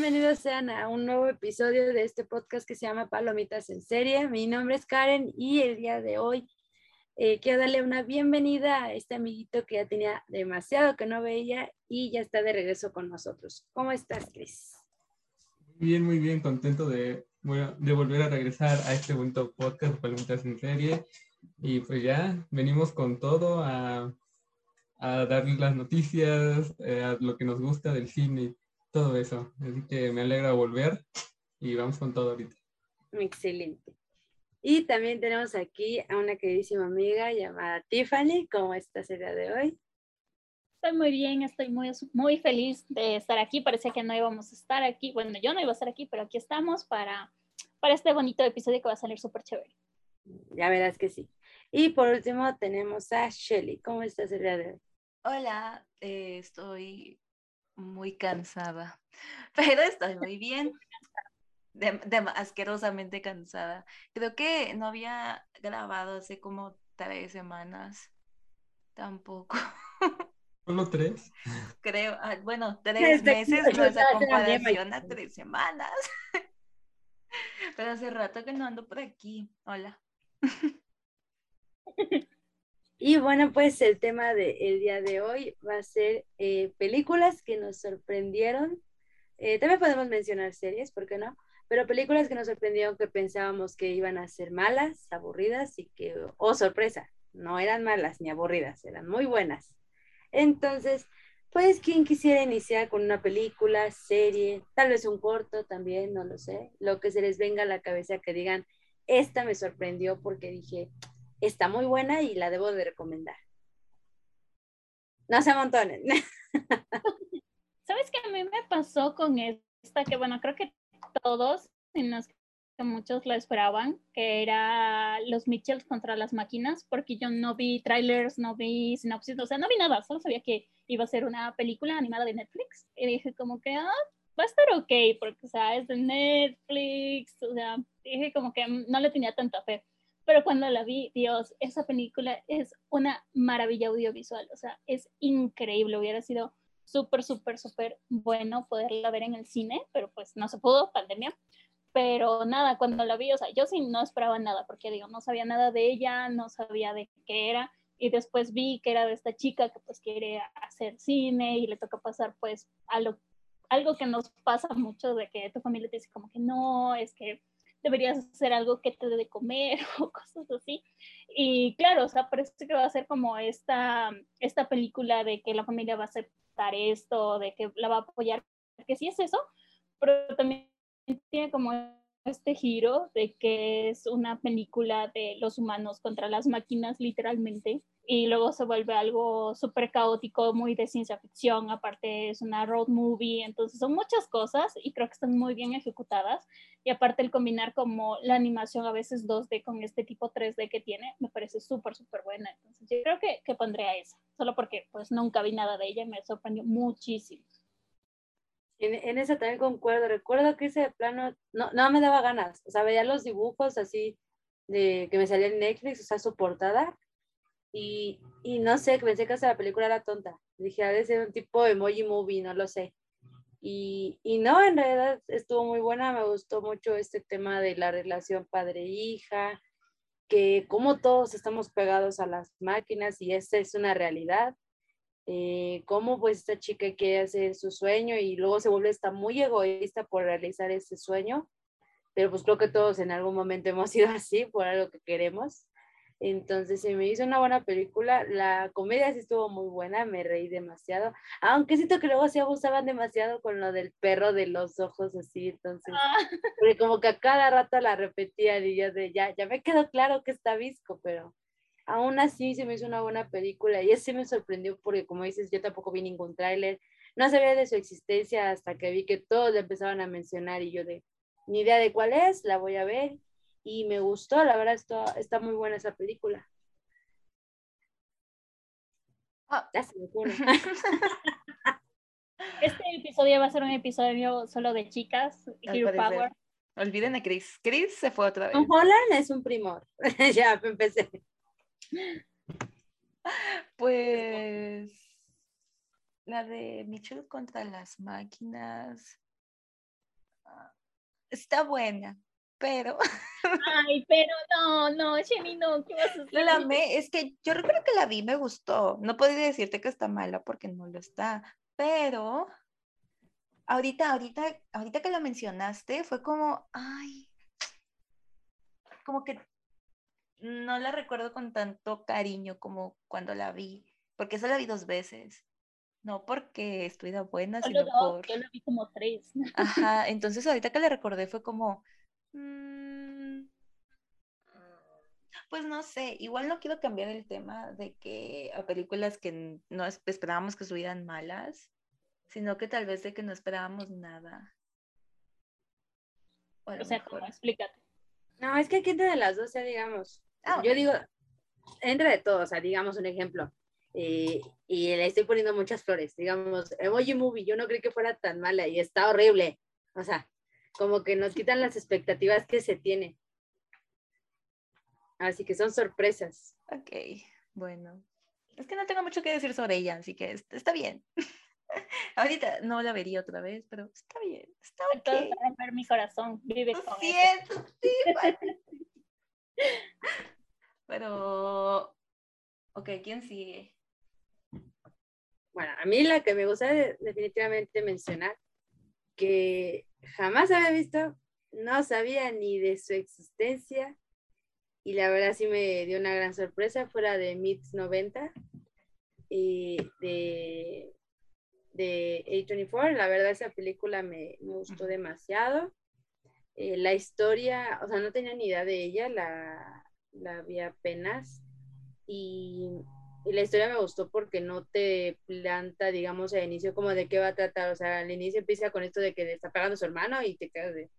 bienvenidos sean a un nuevo episodio de este podcast que se llama Palomitas en Serie. Mi nombre es Karen y el día de hoy eh, quiero darle una bienvenida a este amiguito que ya tenía demasiado que no veía y ya está de regreso con nosotros. ¿Cómo estás, Chris? Bien, muy bien, contento de, de volver a regresar a este bonito podcast Palomitas en Serie. Y pues ya venimos con todo a, a darles las noticias, eh, a lo que nos gusta del cine todo eso. Así que me alegra volver y vamos con todo ahorita. Excelente. Y también tenemos aquí a una queridísima amiga llamada Tiffany. ¿Cómo estás el día de hoy? Estoy muy bien, estoy muy, muy feliz de estar aquí. Parecía que no íbamos a estar aquí. Bueno, yo no iba a estar aquí, pero aquí estamos para, para este bonito episodio que va a salir súper chévere. Ya verás que sí. Y por último tenemos a Shelly. ¿Cómo estás el día de hoy? Hola, eh, estoy muy cansada, pero estoy muy bien. De, asquerosamente cansada. Creo que no había grabado hace como tres semanas. Tampoco. ¿Solo tres? Creo, ah, bueno, tres meses no es a comparación a tres semanas. Pero hace rato que no ando por aquí. Hola. Y bueno, pues el tema del día de hoy va a ser eh, películas que nos sorprendieron. Eh, también podemos mencionar series, ¿por qué no? Pero películas que nos sorprendieron que pensábamos que iban a ser malas, aburridas y que, oh sorpresa, no eran malas ni aburridas, eran muy buenas. Entonces, pues, ¿quién quisiera iniciar con una película, serie, tal vez un corto también, no lo sé, lo que se les venga a la cabeza que digan, esta me sorprendió porque dije, está muy buena y la debo de recomendar. No se amontonen. ¿Sabes qué a mí me pasó con esta? Que bueno, creo que todos, que muchos la esperaban, que era los Mitchells contra las máquinas, porque yo no vi trailers, no vi sinopsis, o sea, no vi nada, solo sabía que iba a ser una película animada de Netflix. Y dije como que, ah, va a estar ok, porque, o sea, es de Netflix, o sea, dije como que no le tenía tanta fe pero cuando la vi, Dios, esa película es una maravilla audiovisual, o sea, es increíble, hubiera sido súper, súper, súper bueno poderla ver en el cine, pero pues no se pudo, pandemia. Pero nada, cuando la vi, o sea, yo sí no esperaba nada, porque digo, no sabía nada de ella, no sabía de qué era, y después vi que era de esta chica que pues quiere hacer cine y le toca pasar pues a lo, algo que nos pasa mucho de que tu familia te dice como que no, es que deberías hacer algo que te dé de comer o cosas así. Y claro, o sea, parece que va a ser como esta, esta película de que la familia va a aceptar esto, de que la va a apoyar, que sí es eso, pero también tiene como este giro de que es una película de los humanos contra las máquinas, literalmente, y luego se vuelve algo súper caótico, muy de ciencia ficción, aparte es una road movie, entonces son muchas cosas y creo que están muy bien ejecutadas y aparte el combinar como la animación a veces 2D con este tipo 3D que tiene, me parece súper, súper buena, entonces yo creo que, que pondré a esa, solo porque pues nunca vi nada de ella y me sorprendió muchísimo. En, en esa también concuerdo, recuerdo que ese plano no, no me daba ganas, o sea, veía los dibujos así de que me salía en Netflix, o sea, su portada y, y no sé, pensé que hasta la película era tonta. Dije, a veces un tipo de emoji movie, no lo sé. Y, y, no, en realidad estuvo muy buena, me gustó mucho este tema de la relación padre-hija, que como todos estamos pegados a las máquinas y esta es una realidad, eh, cómo pues esta chica quiere hacer su sueño y luego se vuelve está muy egoísta por realizar ese sueño, pero pues creo que todos en algún momento hemos sido así por algo que queremos entonces se me hizo una buena película. La comedia sí estuvo muy buena, me reí demasiado. Aunque siento que luego se abusaban demasiado con lo del perro de los ojos así. Entonces, ah. porque como que a cada rato la repetían y yo de ya, ya me quedó claro que está visco, pero aún así se me hizo una buena película. Y ese me sorprendió porque, como dices, yo tampoco vi ningún tráiler. No sabía de su existencia hasta que vi que todos le empezaban a mencionar y yo de ni idea de cuál es, la voy a ver y me gustó, la verdad está, está muy buena esa película. Ah. este episodio va a ser un episodio solo de chicas, Hero Power. Olviden a Chris. Chris se fue otra vez. Tom Holland es un primor. ya, empecé. Pues la de Mitchell contra las máquinas está buena, pero... Ay, pero no, no, Jenny, no, ¿qué vas a hacer? La amé, es que yo recuerdo que la vi, me gustó. No podría decirte que está mala porque no lo está, pero ahorita, ahorita, ahorita que lo mencionaste, fue como, ay, como que no la recuerdo con tanto cariño como cuando la vi, porque esa la vi dos veces. No porque estuviera buena, sino dos, por... yo la vi como tres. Ajá, entonces ahorita que la recordé fue como... mm, Pues no sé, igual no quiero cambiar el tema de que a películas que no es- esperábamos que estuvieran malas, sino que tal vez de que no esperábamos nada. O sea, explícate. No, es que aquí entre de las dos, ya digamos. Ah, Yo digo, entre de todo, o sea, digamos un ejemplo. eh, y le estoy poniendo muchas flores. Digamos, Emoji Movie, yo no creí que fuera tan mala y está horrible. O sea, como que nos quitan las expectativas que se tiene. Así que son sorpresas. Ok, bueno. Es que no tengo mucho que decir sobre ella, así que es- está bien. Ahorita no la vería otra vez, pero está bien, está Entonces, ok. romper mi corazón, vive Lo con eso. siento, Tiffany. Pero, ok, ¿quién sigue? Bueno, a mí la que me gusta de- definitivamente mencionar, que jamás había visto, no sabía ni de su existencia, y la verdad sí me dio una gran sorpresa, fuera de Mix 90 y de, de A24, la verdad esa película me, me gustó demasiado. Eh, la historia, o sea, no tenía ni idea de ella, la, la vi apenas, y y la historia me gustó porque no te planta, digamos, al inicio como de qué va a tratar. O sea, al inicio empieza con esto de que le está pegando a su hermano y te quedas de...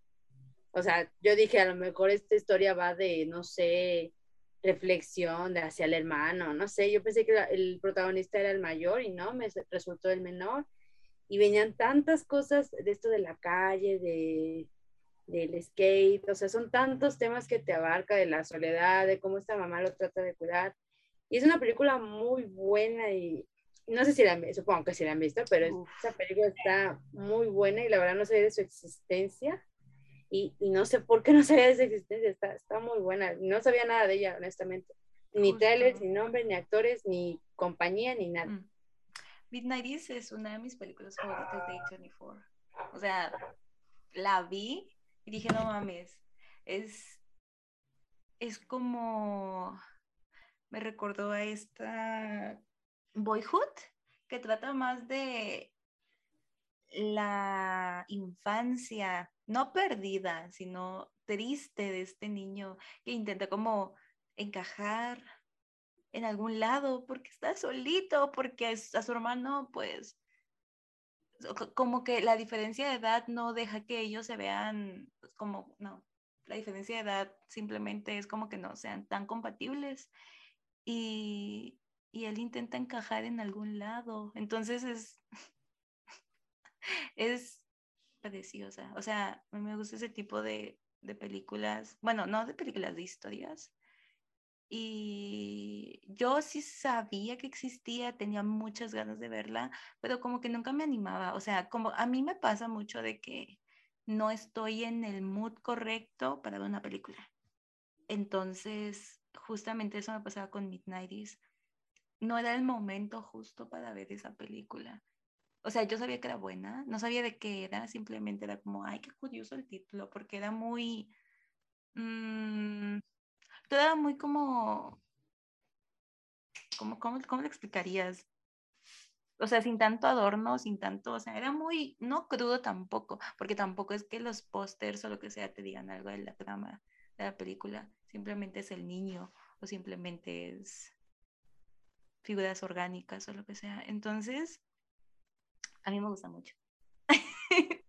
O sea, yo dije, a lo mejor esta historia va de, no sé, reflexión de hacia el hermano, no sé. Yo pensé que el protagonista era el mayor y no, me resultó el menor. Y venían tantas cosas de esto de la calle, de del skate, o sea, son tantos temas que te abarca de la soledad, de cómo esta mamá lo trata de cuidar. Y es una película muy buena y no sé si la han visto, supongo que sí la han visto, pero Uf. esa película está muy buena y la verdad no sabía de su existencia y, y no sé por qué no sabía de su existencia, está, está muy buena. No sabía nada de ella, honestamente. Ni trailers, ni nombres, ni actores, ni compañía, ni nada. Mm. Midnight Is es una de mis películas favoritas de A24. O sea, la vi y dije, no mames, es, es como, me recordó a esta Boyhood, que trata más de la infancia, no perdida, sino triste de este niño que intenta como encajar en algún lado porque está solito, porque a su hermano pues como que la diferencia de edad no deja que ellos se vean pues, como, no, la diferencia de edad simplemente es como que no sean tan compatibles y, y él intenta encajar en algún lado, entonces es, es preciosa, o sea, a mí me gusta ese tipo de, de películas, bueno, no de películas, de historias. Y yo sí sabía que existía, tenía muchas ganas de verla, pero como que nunca me animaba. O sea, como a mí me pasa mucho de que no estoy en el mood correcto para ver una película. Entonces, justamente eso me pasaba con Midnighties. No era el momento justo para ver esa película. O sea, yo sabía que era buena, no sabía de qué era, simplemente era como, ay, qué curioso el título, porque era muy... mm, todo era muy como, ¿cómo, ¿cómo lo explicarías? O sea, sin tanto adorno, sin tanto, o sea, era muy, no crudo tampoco, porque tampoco es que los pósters o lo que sea te digan algo de la trama de la película, simplemente es el niño o simplemente es figuras orgánicas o lo que sea. Entonces, a mí me gusta mucho.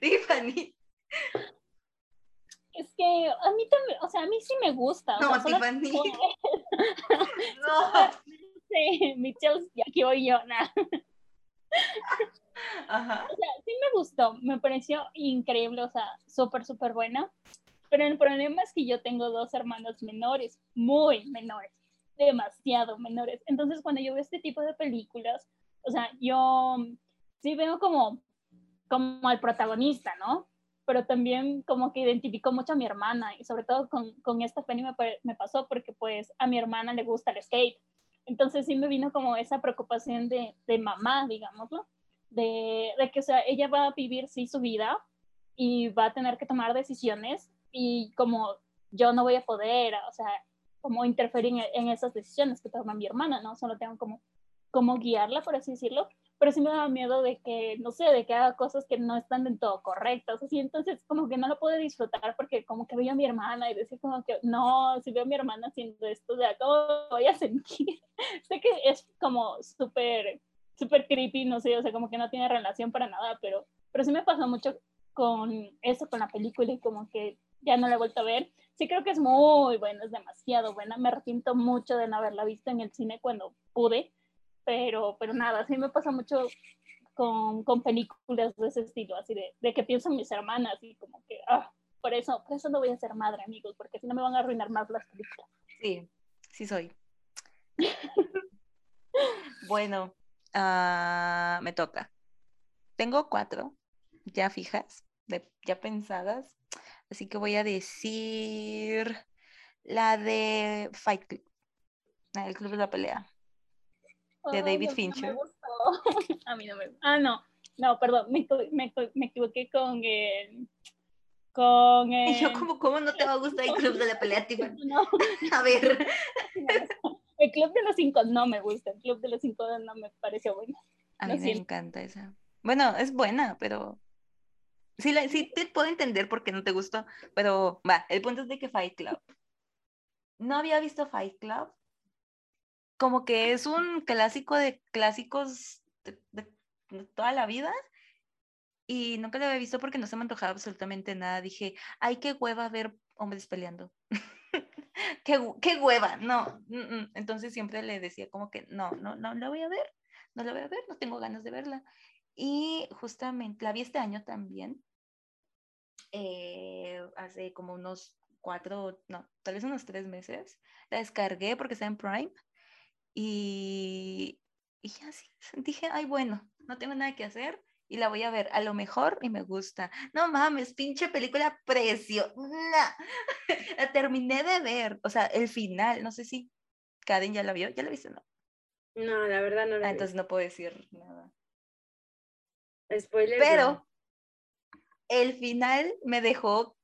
Tiffany. Es que a mí también, o sea, a mí sí me gusta. o No, sea, Tiffany. No sé, Michelle, ya aquí voy yo, nada. Ajá. O sea, sí me gustó, me pareció increíble, o sea, súper, súper buena. Pero el problema es que yo tengo dos hermanos menores, muy menores, demasiado menores. Entonces, cuando yo veo este tipo de películas, o sea, yo sí veo como, como al protagonista, ¿no? pero también como que identificó mucho a mi hermana y sobre todo con, con esta peli me, me, pasó porque pues a mi hermana le gusta el skate. Entonces sí me vino como esa preocupación de, de mamá, digámoslo, de, de, que o sea, ella va a vivir sí su vida y va a tener que tomar decisiones y como yo no voy a poder, o sea, como interferir en, en esas decisiones que toma mi hermana, ¿no? Solo tengo como, como guiarla, por así decirlo, pero sí me daba miedo de que, no sé, de que haga cosas que no están del todo correctas, así, entonces como que no lo puedo disfrutar porque como que veía a mi hermana y decía como que, no, si veo a mi hermana haciendo esto, de ¿cómo voy a sentir? sé que es como súper, súper creepy, no sé, o sea, como que no tiene relación para nada, pero, pero sí me pasó mucho con eso, con la película y como que ya no la he vuelto a ver. Sí creo que es muy buena, es demasiado buena. Me arrepiento mucho de no haberla visto en el cine cuando pude, pero, pero nada, sí me pasa mucho con, con películas de ese estilo, así de, de, que pienso en mis hermanas y como que, ah, por eso, por eso no voy a ser madre, amigos, porque si no me van a arruinar más las películas. Sí, sí soy. bueno, uh, me toca. Tengo cuatro, ya fijas, ya pensadas, así que voy a decir la de Fight Club, la del Club de la Pelea de David Fincher. a mí no me Ah, no, no, perdón, me, me, me equivoqué con el... Con el... Y yo como, ¿cómo no te va a gustar el Club de la Pelea, No. A ver. El Club de los Cinco no me gusta, el Club de los Cinco no me pareció bueno. A mí me encanta esa. Bueno, es buena, pero... Sí, la, sí te puedo entender por qué no te gustó, pero va, el punto es de que Fight Club. No había visto Fight Club como que es un clásico de clásicos de, toda la vida y nunca lo había visto porque no se me antojaba absolutamente nada. Dije, ay, qué hueva ver hombres peleando. qué, qué, hueva, no. Entonces siempre le decía como que no, no, no la voy a ver, no la voy a ver, no tengo ganas de verla. Y justamente la vi este año también, eh, hace como unos cuatro, no, tal vez unos tres meses. La descargué porque está en Prime y, y así dije, ay, bueno, no tengo nada que hacer y la voy a ver. A lo mejor y me gusta. No mames, pinche película precio. la terminé de ver. O sea, el final, no sé si Kaden ya la vio. ¿Ya la viste no? No, la verdad no la ah, Entonces no puedo decir nada. Spoiler. Pero el final me dejó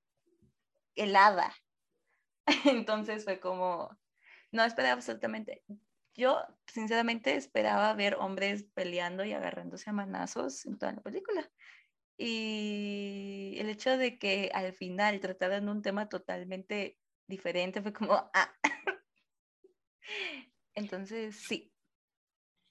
helada. Entonces fue como, no esperé absolutamente yo sinceramente esperaba ver hombres peleando y agarrándose a manazos en toda la película. Y el hecho de que al final trataran un tema totalmente diferente fue como, ah. Entonces, sí,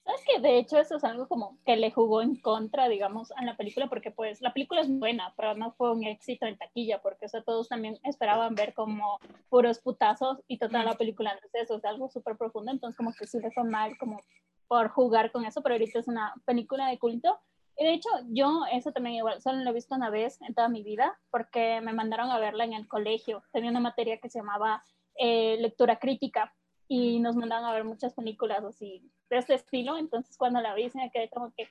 Sabes que de hecho eso es algo como que le jugó en contra, digamos, a la película, porque pues la película es buena, pero no fue un éxito en taquilla, porque o sea, todos también esperaban ver como puros putazos y toda la película no es eso, es algo súper profundo, entonces como que sí le fue mal como por jugar con eso, pero ahorita es una película de culto. Y de hecho, yo eso también igual, solo lo he visto una vez en toda mi vida, porque me mandaron a verla en el colegio. Tenía una materia que se llamaba eh, lectura crítica y nos mandaban a ver muchas películas así de este estilo, entonces cuando la vi se me quedé como que,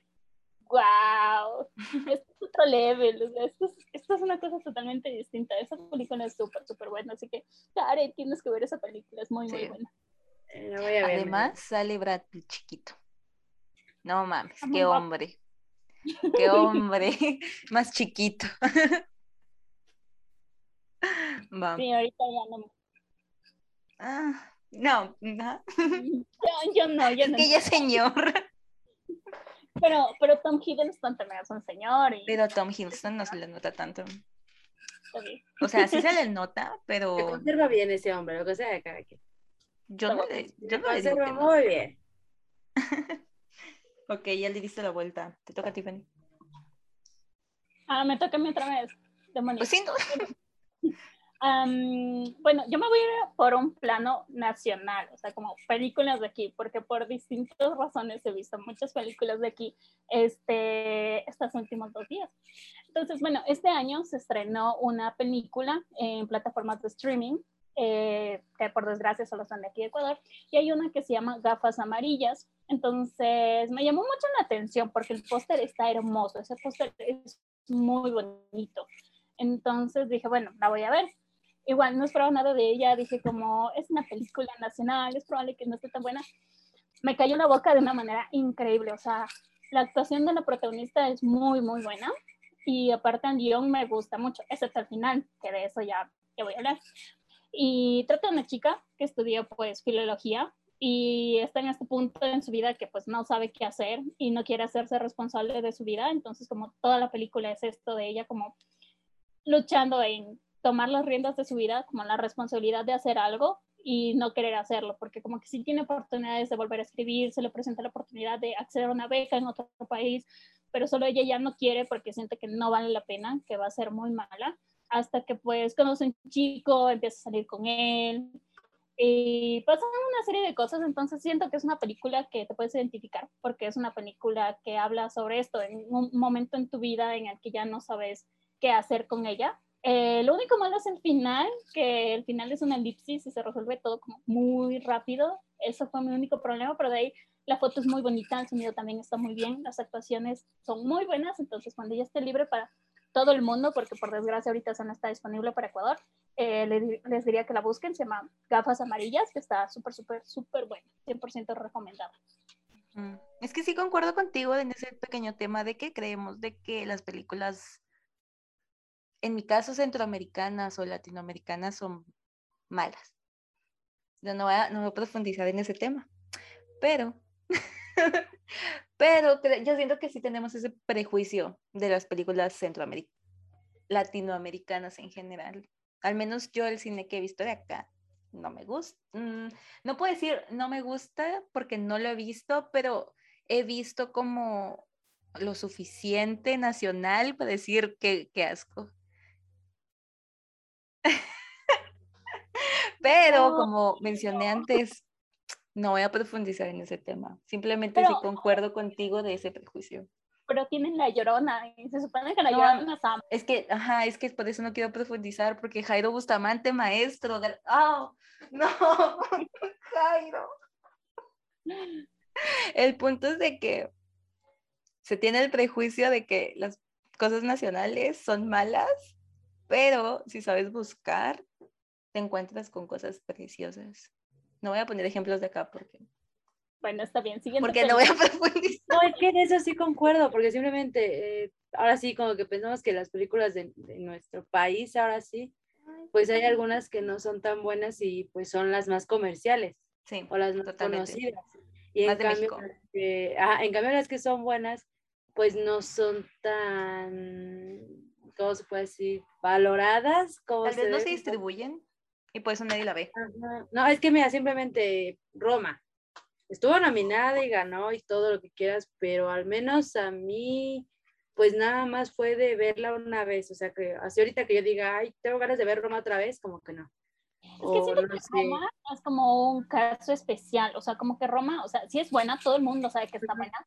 wow, esto es otro level, esto, es, esto, es, una cosa totalmente distinta, esa película es súper, súper buena, así que, Karen, tienes que ver esa película, es muy, muy buena. Eh, voy a ver, Además, sale Brad Pitt chiquito. No mames, qué hombre. Qué hombre, más chiquito. Sí, ahorita ya no. Ah, no, no. Yo, no, yo no. Que ya señor. Pero, pero Tom Hiddleston también es un señor. Pero Tom Hiddleston no se le nota tanto. O sea, sí se le nota, pero. Se conserva bien ese hombre, lo que sea de cada quien. Yo no le, yo no le digo que muy bien. ok, ya le diste la vuelta. Te toca, Tiffany. Ah, me toca a mí otra vez. Pues sí, no bueno, yo me voy a ir por un plano nacional, o sea, como películas de aquí, porque por distintas razones he visto muchas películas de aquí este, estos últimos dos días. Entonces, bueno, este año se estrenó una película en plataformas de streaming, eh, que por desgracia solo son de aquí de Ecuador, y hay una que se llama Gafas Amarillas. Entonces, me llamó mucho la atención porque el póster está hermoso, ese póster es muy bonito. Entonces dije, bueno, la voy a ver. Igual no esperaba nada de ella, dije como es una película nacional, es probable que no esté tan buena. Me cayó la boca de una manera increíble, o sea, la actuación de la protagonista es muy, muy buena y aparte el guion me gusta mucho, excepto al final, que de eso ya, ya voy a hablar. Y trata de una chica que estudia pues filología y está en este punto en su vida que pues no sabe qué hacer y no quiere hacerse responsable de su vida, entonces como toda la película es esto de ella como luchando en tomar las riendas de su vida, como la responsabilidad de hacer algo y no querer hacerlo, porque como que sí tiene oportunidades de volver a escribir, se le presenta la oportunidad de acceder a una beca en otro país, pero solo ella ya no quiere porque siente que no vale la pena, que va a ser muy mala, hasta que pues conoce un chico, empieza a salir con él, y pasan una serie de cosas, entonces siento que es una película que te puedes identificar, porque es una película que habla sobre esto en un momento en tu vida en el que ya no sabes qué hacer con ella. Eh, lo único malo es el final, que el final es una elipsis y se resuelve todo como muy rápido. Eso fue mi único problema, pero de ahí la foto es muy bonita, el sonido también está muy bien, las actuaciones son muy buenas, entonces cuando ya esté libre para todo el mundo, porque por desgracia ahorita eso no está disponible para Ecuador, eh, les, diría que la busquen, se llama Gafas Amarillas, que está súper, súper, súper buena, 100% recomendada. Es que sí concuerdo contigo en ese pequeño tema de que creemos de que las películas en mi caso, centroamericanas o latinoamericanas son malas. Yo no voy a, no voy a profundizar en ese tema, pero, pero yo siento que sí tenemos ese prejuicio de las películas centroamericanas, latinoamericanas en general. Al menos yo el cine que he visto de acá no me gusta. Mm, no puedo decir no me gusta porque no lo he visto, pero he visto como lo suficiente nacional para decir que, que asco. Pero como mencioné antes, no voy a profundizar en ese tema. Simplemente sí concuerdo contigo de ese prejuicio. Pero tienen la llorona y se supone que la llorona es Es que, ajá, es que por eso no quiero profundizar porque Jairo Bustamante, maestro del... ¡Oh! No, Jairo. El punto es de que se tiene el prejuicio de que las cosas nacionales son malas pero si sabes buscar, te encuentras con cosas preciosas. No voy a poner ejemplos de acá porque... Bueno, está bien, siguiente. Porque no voy a profundizar. No, es que en eso sí concuerdo, porque simplemente, eh, ahora sí, como que pensamos que las películas de, nuestro país, ahora sí, pues hay algunas que no son tan buenas y pues son las más comerciales. Sí, o las más conocidas. Y en cambio, en cambio las que son buenas, pues no son tan ¿cómo se puede decir? Valoradas. Tal vez no se distribuyen y por eso nadie la ve. No, es que mira, simplemente Roma. Estuvo nominada y ganó y todo lo que quieras, pero al menos a mí, pues nada más fue de verla una vez, o sea que así ahorita que yo diga, ay, tengo ganas de ver Roma otra vez, como que no. Es que siento que Roma es como un caso especial, o sea, como que Roma, o sea, sí es buena, todo el mundo sabe que está buena,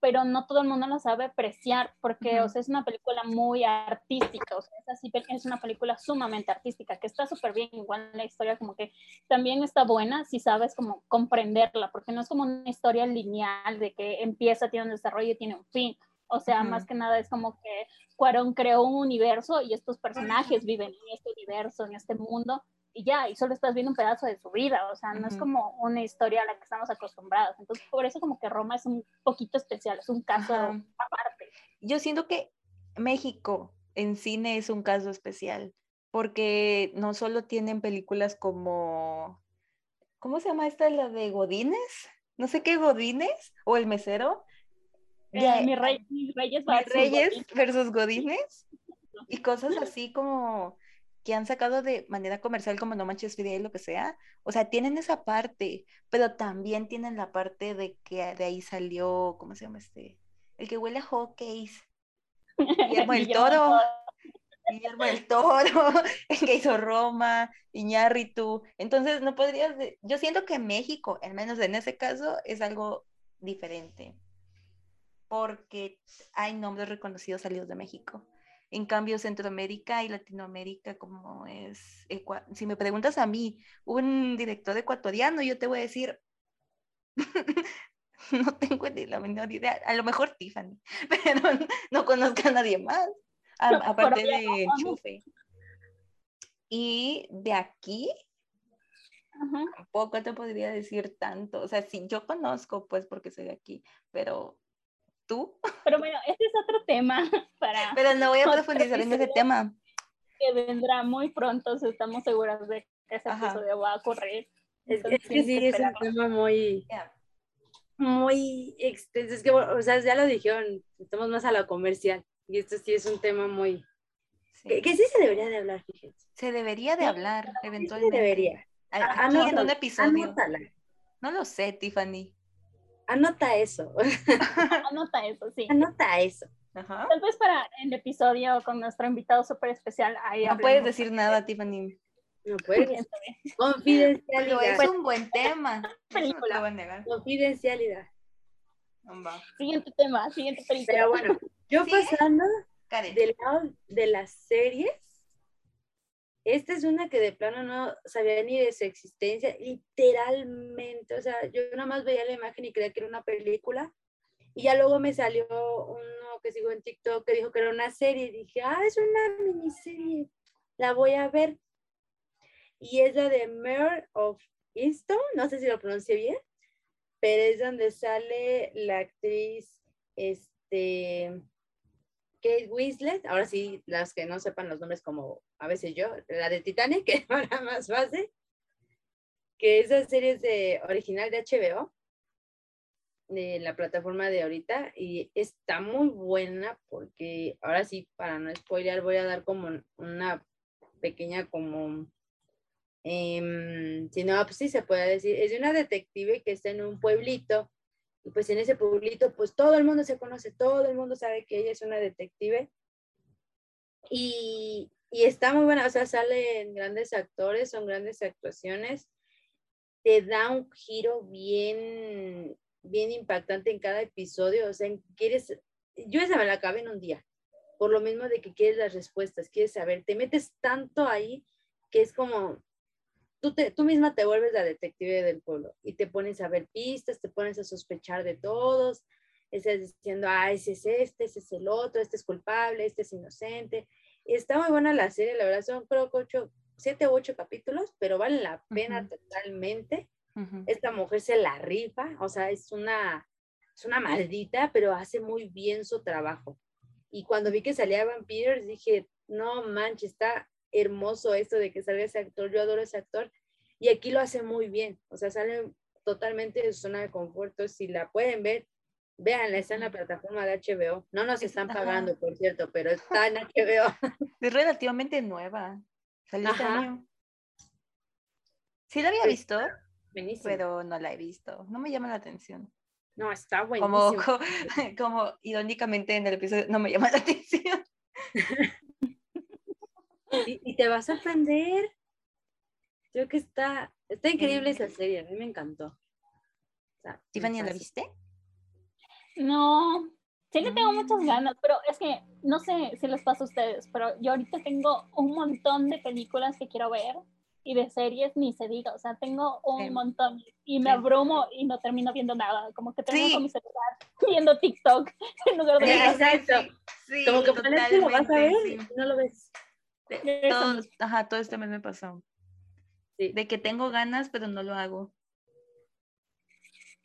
pero no todo el mundo lo sabe apreciar porque, o sea, es una película muy artística, o sea, es, así, es una película sumamente artística, que está súper bien, igual la historia como que también está buena si sabes como comprenderla, porque no es como una historia lineal de que empieza, tiene un desarrollo y tiene un fin, o sea, más que nada es como que Cuarón creó un universo y estos personajes viven en este universo, en este mundo, y ya, y solo estás viendo un pedazo de su vida, o sea, no es como una historia a la que estamos acostumbrados. Entonces, por eso como que Roma es un poquito especial, es un caso aparte. Yo siento que México en cine es un caso especial, porque no solo tienen películas como, ¿cómo se llama esta? La de Godines, no sé qué Godines, o El Mesero. Eh, mi rey, mis Reyes, versus, Reyes Godines. versus Godines. Y cosas así como que han sacado de manera comercial como No Manches Fidel, lo que sea, o sea, tienen esa parte, pero también tienen la parte de que de ahí salió, ¿cómo se llama este? El que huele a hockeys. Guillermo el Toro. Guillermo el Toro, el que hizo Roma, Iñárritu. Entonces, no podrías, yo siento que México, al menos en ese caso, es algo diferente, porque hay nombres reconocidos salidos de México. En cambio, Centroamérica y Latinoamérica, como es, si me preguntas a mí, un director ecuatoriano, yo te voy a decir, no tengo ni la menor idea, a lo mejor Tiffany, pero no, conozco a nadie más. a- Por aparte de razón. enchufe. Y de aquí Ajá. tampoco te podría decir tanto. O sea, sí, yo conozco, pues, porque soy de aquí, pero tú. Pero bueno, ese es otro tema para Pero no voy a profundizar en ese tema. que vendrá muy pronto, si estamos seguras de que ese Ajá. episodio va a ocurrir. Es, que sí, que es un tema muy, muy extenso. Es que, o sea, ya lo dijeron, estamos más a lo comercial. Y esto sí es un tema muy... Sí. Que, que sí se debería de hablar, fíjense. Se debería de hablar, Sí se eventualmente. debería. A- A- Aquí en un episodio. No lo sé, Tiffany. Anota eso. Anota eso, sí. Anota eso. Ajá. Tal vez para el episodio con nuestro invitado súper especial. Ahí No puedes decir nada, Tiffany. No puedes. Pero Confidencialidad. es un buen tema. No Película. negar. Confidencialidad. Va. Siguiente tema, siguiente película. Pero bueno, yo pasando Karen. del lado de las series, esta es una que de plano no sabía ni de su existencia, literalmente. O sea, yo nada más veía la imagen y creía que era una película. Y ya luego me salió uno que sigo en TikTok que dijo que era una serie. Y dije, ah, es una miniserie. La voy a ver. Y es la de Mare of Easton. No sé si lo pronuncié bien. Pero es donde sale la actriz, este, Kate Winslet, ahora sí, las que no sepan los nombres como a veces yo, la de Titanic, que para más fácil, que esa serie es de, original de HBO, de la plataforma de ahorita, y está muy buena porque ahora sí, para no spoilear, voy a dar como una pequeña como... Eh, si no, sí se puede decir, es de una detective que está en un pueblito y pues en ese pueblito, pues todo el mundo se conoce, todo el mundo sabe que ella es una detective. Y, y está muy buena, o sea, salen grandes actores, son grandes actuaciones. Te da un giro bien, bien impactante en cada episodio. O sea, quieres, yo esa me la acabé en un día, por lo mismo de que quieres las respuestas, quieres saber, te metes tanto ahí que es como, tú, te, tú misma te vuelves la detective del pueblo y te pones a ver pistas, te pones a sospechar de todos, estás diciendo, ah, ese es este, ese es el otro, este es culpable, este es inocente. Está muy buena la serie, la verdad, son creo que ocho, siete u ocho capítulos, pero vale la pena Ujú. totalmente. Ujú. Esta mujer se la rifa, o sea, es una, es una maldita, pero hace muy bien su trabajo. Y cuando vi que salía Evan Peters, dije, no manches, está hermoso esto de que salga ese actor, yo adoro ese actor, y aquí lo hace muy bien, o sea, sale totalmente de su zona de confort, si la pueden ver, véanla, está en la plataforma de HBO, no nos Es- están pagando, por cierto, pero está en HBO. Es relativamente nueva. Salió este año. Sí la había Sí. visto, Buenísimo. pero no la he visto. No me llama la atención. no, está Como, buenísimo. co- como irónicamente en el episodio no me llama la atención. Te va a sorprender. Creo que está, está increíble Mm. esa serie, a mí me encantó. O sea, Tiffany, ¿la viste? No, sí le tengo muchas Mm. ganas, pero es que no sé si les pasa a ustedes, pero yo ahorita tengo un montón de películas que quiero ver y de series ni se diga, o sea, tengo un Sí. montón y me Sí. abrumo y no termino viendo nada, como que termino Sí. con mi celular viendo TikTok en lugar de exacto. Sí, Como que que lo vas a ver totalmente, y no lo ves. De- Eso todo, mismo. ajá, todo este mes me pasó. Sí. De que tengo ganas, pero no lo hago.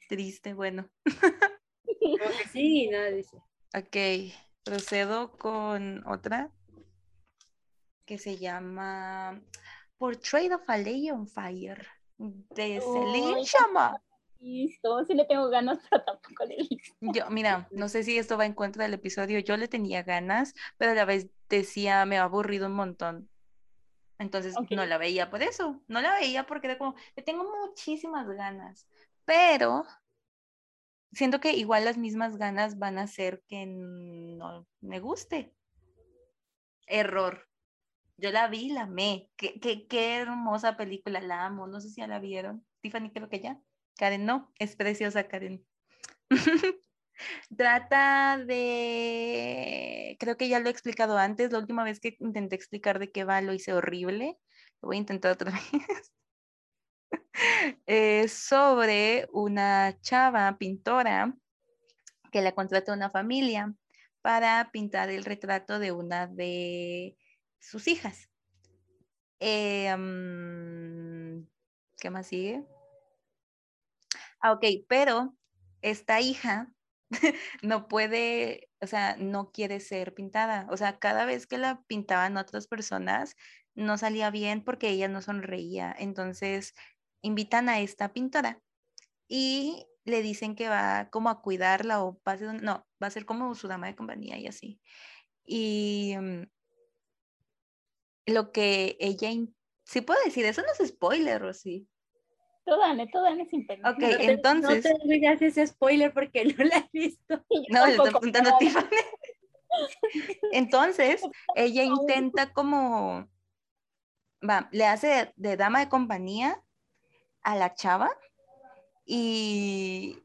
Triste, bueno. Sí, nada dice. Ok, procedo con otra que se llama Portrait of a Lady on Fire de Celine. Chama. Listo, sí le tengo ganas, pero tampoco le he visto. Yo, mira, no sé si esto va en contra del episodio. Yo le tenía ganas, pero a la vez decía, me ha aburrido un montón. Entonces no la veía por eso. No la veía porque era como, le tengo muchísimas ganas. Pero siento que igual las mismas ganas van a hacer que no me guste. Error. Yo la vi, la amé. Qué, qué, qué hermosa película, la amo. No sé si ya la vieron. Tiffany, creo que ya. Karen, no. Es preciosa, Karen. Trata de, creo que ya lo he explicado antes, la última vez que intenté explicar de qué va lo hice horrible, lo voy a intentar otra vez. Es sobre una chava pintora que la contrata una familia para pintar el retrato de una de sus hijas. Eh, mm, ¿Qué más sigue? Ah, ok, pero esta hija no puede, o sea, no quiere ser pintada. O sea, cada vez que la pintaban otras personas, no salía bien porque ella no sonreía. Entonces, invitan a esta pintora y le dicen que va como a cuidarla o va a ser, no, va a ser como su dama de compañía y así. Y mm, lo que ella, ¿sí puedo decir? Eso no es spoiler, Rosy. Tú dale, tú dale sin pena. Ok, entonces. No te digas ese spoiler porque no la he visto. No, le estoy preguntando a Tiffany. Entonces, ella intenta como, va, le hace de dama de compañía a la chava y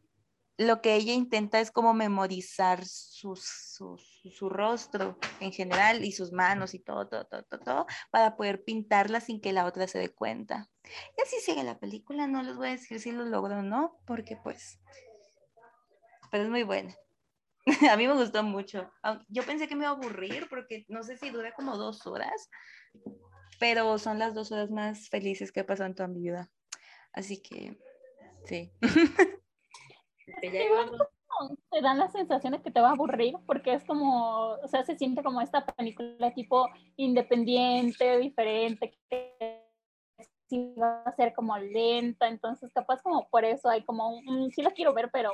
lo que ella intenta es como memorizar su, su, rostro en general y sus manos y todo, todo, todo, todo, para poder pintarla sin que la otra se dé cuenta. Y así sigue la película, no les voy a decir si lo logró o no, porque pues, pero es muy buena. a mí me gustó mucho. Yo pensé que me iba a aburrir porque no sé si dura como dos horas, pero son las dos horas más felices que he pasado en toda mi vida. Así que, sí. te dan la sensación de que te va a aburrir porque es como, o sea, se siente como esta película tipo independiente, diferente, que sí va a ser como lenta, entonces capaz como por eso hay como un, sí la quiero ver, pero,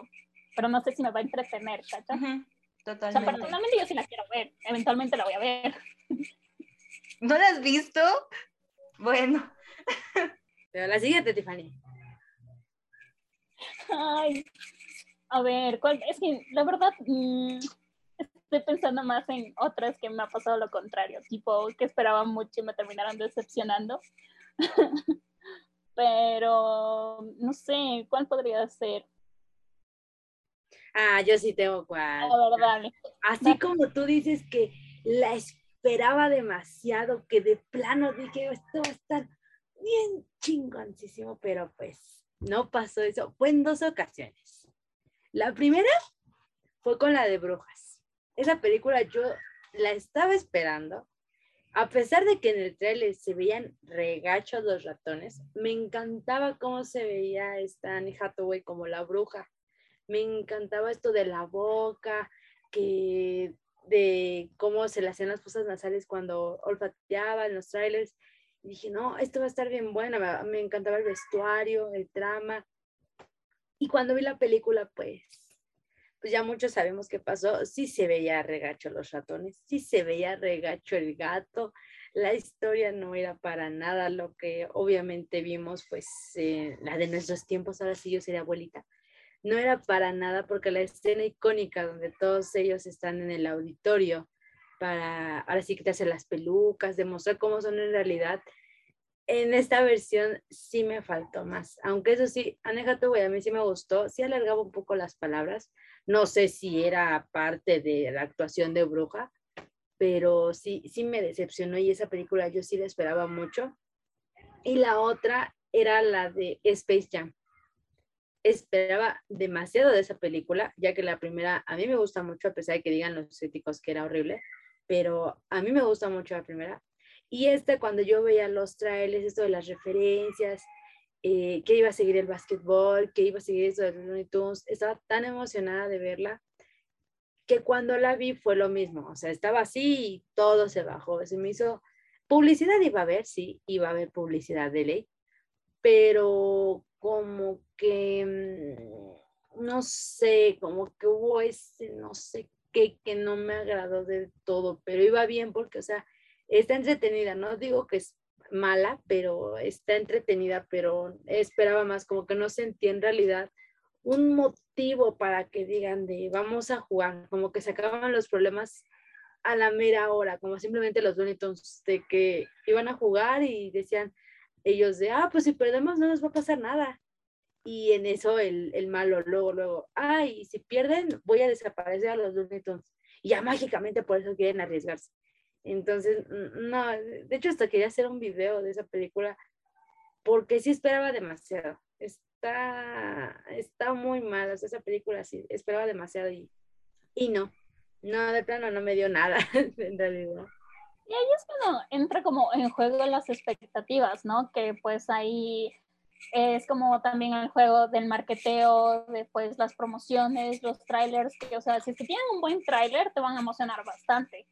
pero no sé si me va a entretener, ¿cachai? Totalmente. O sea, personalmente yo sí la quiero ver, eventualmente la voy a ver. ¿No la has visto? Bueno. Pero la siguiente, Tiffany. Ay, a ver, ¿cuál? es que la verdad mm, estoy pensando más en otras que me ha pasado lo contrario, tipo que esperaba mucho y me terminaron decepcionando. Pero no sé, ¿cuál podría ser? Ah, yo sí tengo cuál. A ver, dale. Así como tú dices que la esperaba demasiado, que de plano dije, esto va a estar bien chingoncísimo, pero pues no pasó eso. Fue en dos ocasiones. La primera fue con la de Brujas. Esa película yo la estaba esperando. A pesar de que en el trailer se veían regachos los ratones, me encantaba cómo se veía esta Annie Hathaway como la bruja. Me encantaba esto de la boca, que de cómo se le hacían las fosas nasales cuando olfateaba en los trailers. Y dije, no, esto va a estar bien bueno. Me, me encantaba el vestuario, el trama. Y cuando vi la película, pues, pues ya muchos sabemos qué pasó. Sí se veía regacho los ratones, sí se veía regacho el gato. La historia no era para nada lo que obviamente vimos, pues, eh, la de nuestros tiempos, ahora sí yo sería abuelita. No era para nada porque la escena icónica donde todos ellos están en el auditorio para, ahora sí hacen las pelucas, demostrar cómo son en realidad, en esta versión sí me faltó más, aunque eso sí, Anne Hathaway a mí sí me gustó, sí alargaba un poco las palabras, no sé si era parte de la actuación de Bruja, pero sí, sí me decepcionó y esa película yo sí la esperaba mucho. Y la otra era la de Space Jam. Esperaba demasiado de esa película, ya que la primera a mí me gusta mucho, a pesar de que digan los críticos que era horrible, pero a mí me gusta mucho la primera y este, cuando yo veía los trailers, esto de las referencias, eh, que iba a seguir el básquetbol, que iba a seguir eso de los Looney estaba tan emocionada de verla que cuando la vi fue lo mismo. O sea, estaba así y todo se bajó. Se me hizo. Publicidad iba a haber, sí, iba a haber publicidad de ley, pero como que. Mm, no sé, como que hubo ese, no sé qué, que no me agradó del todo, pero iba bien porque, o sea, está entretenida, no digo que es mala, pero está entretenida, pero esperaba más, como que no sentí en realidad un motivo para que digan de vamos a jugar, como que se acaban los problemas a la mera hora, como simplemente los bonitos de que iban a jugar y decían ellos de, ah, pues si perdemos no nos va a pasar nada. Y en eso el, el malo, luego, luego, ay, si pierden voy a desaparecer a los Looney Y ya mágicamente por eso quieren arriesgarse. Entonces, no, de hecho hasta quería hacer un video de esa película porque sí esperaba demasiado. Está, está muy mal, esa película sí esperaba demasiado y, y no, No, de plano no me dio nada, en realidad. Y ahí es cuando entra como en juego las expectativas, ¿no? Que pues ahí es como también el juego del marketeo, después las promociones, los trailers, que o sea, si es que tienen un buen trailer te van a emocionar bastante.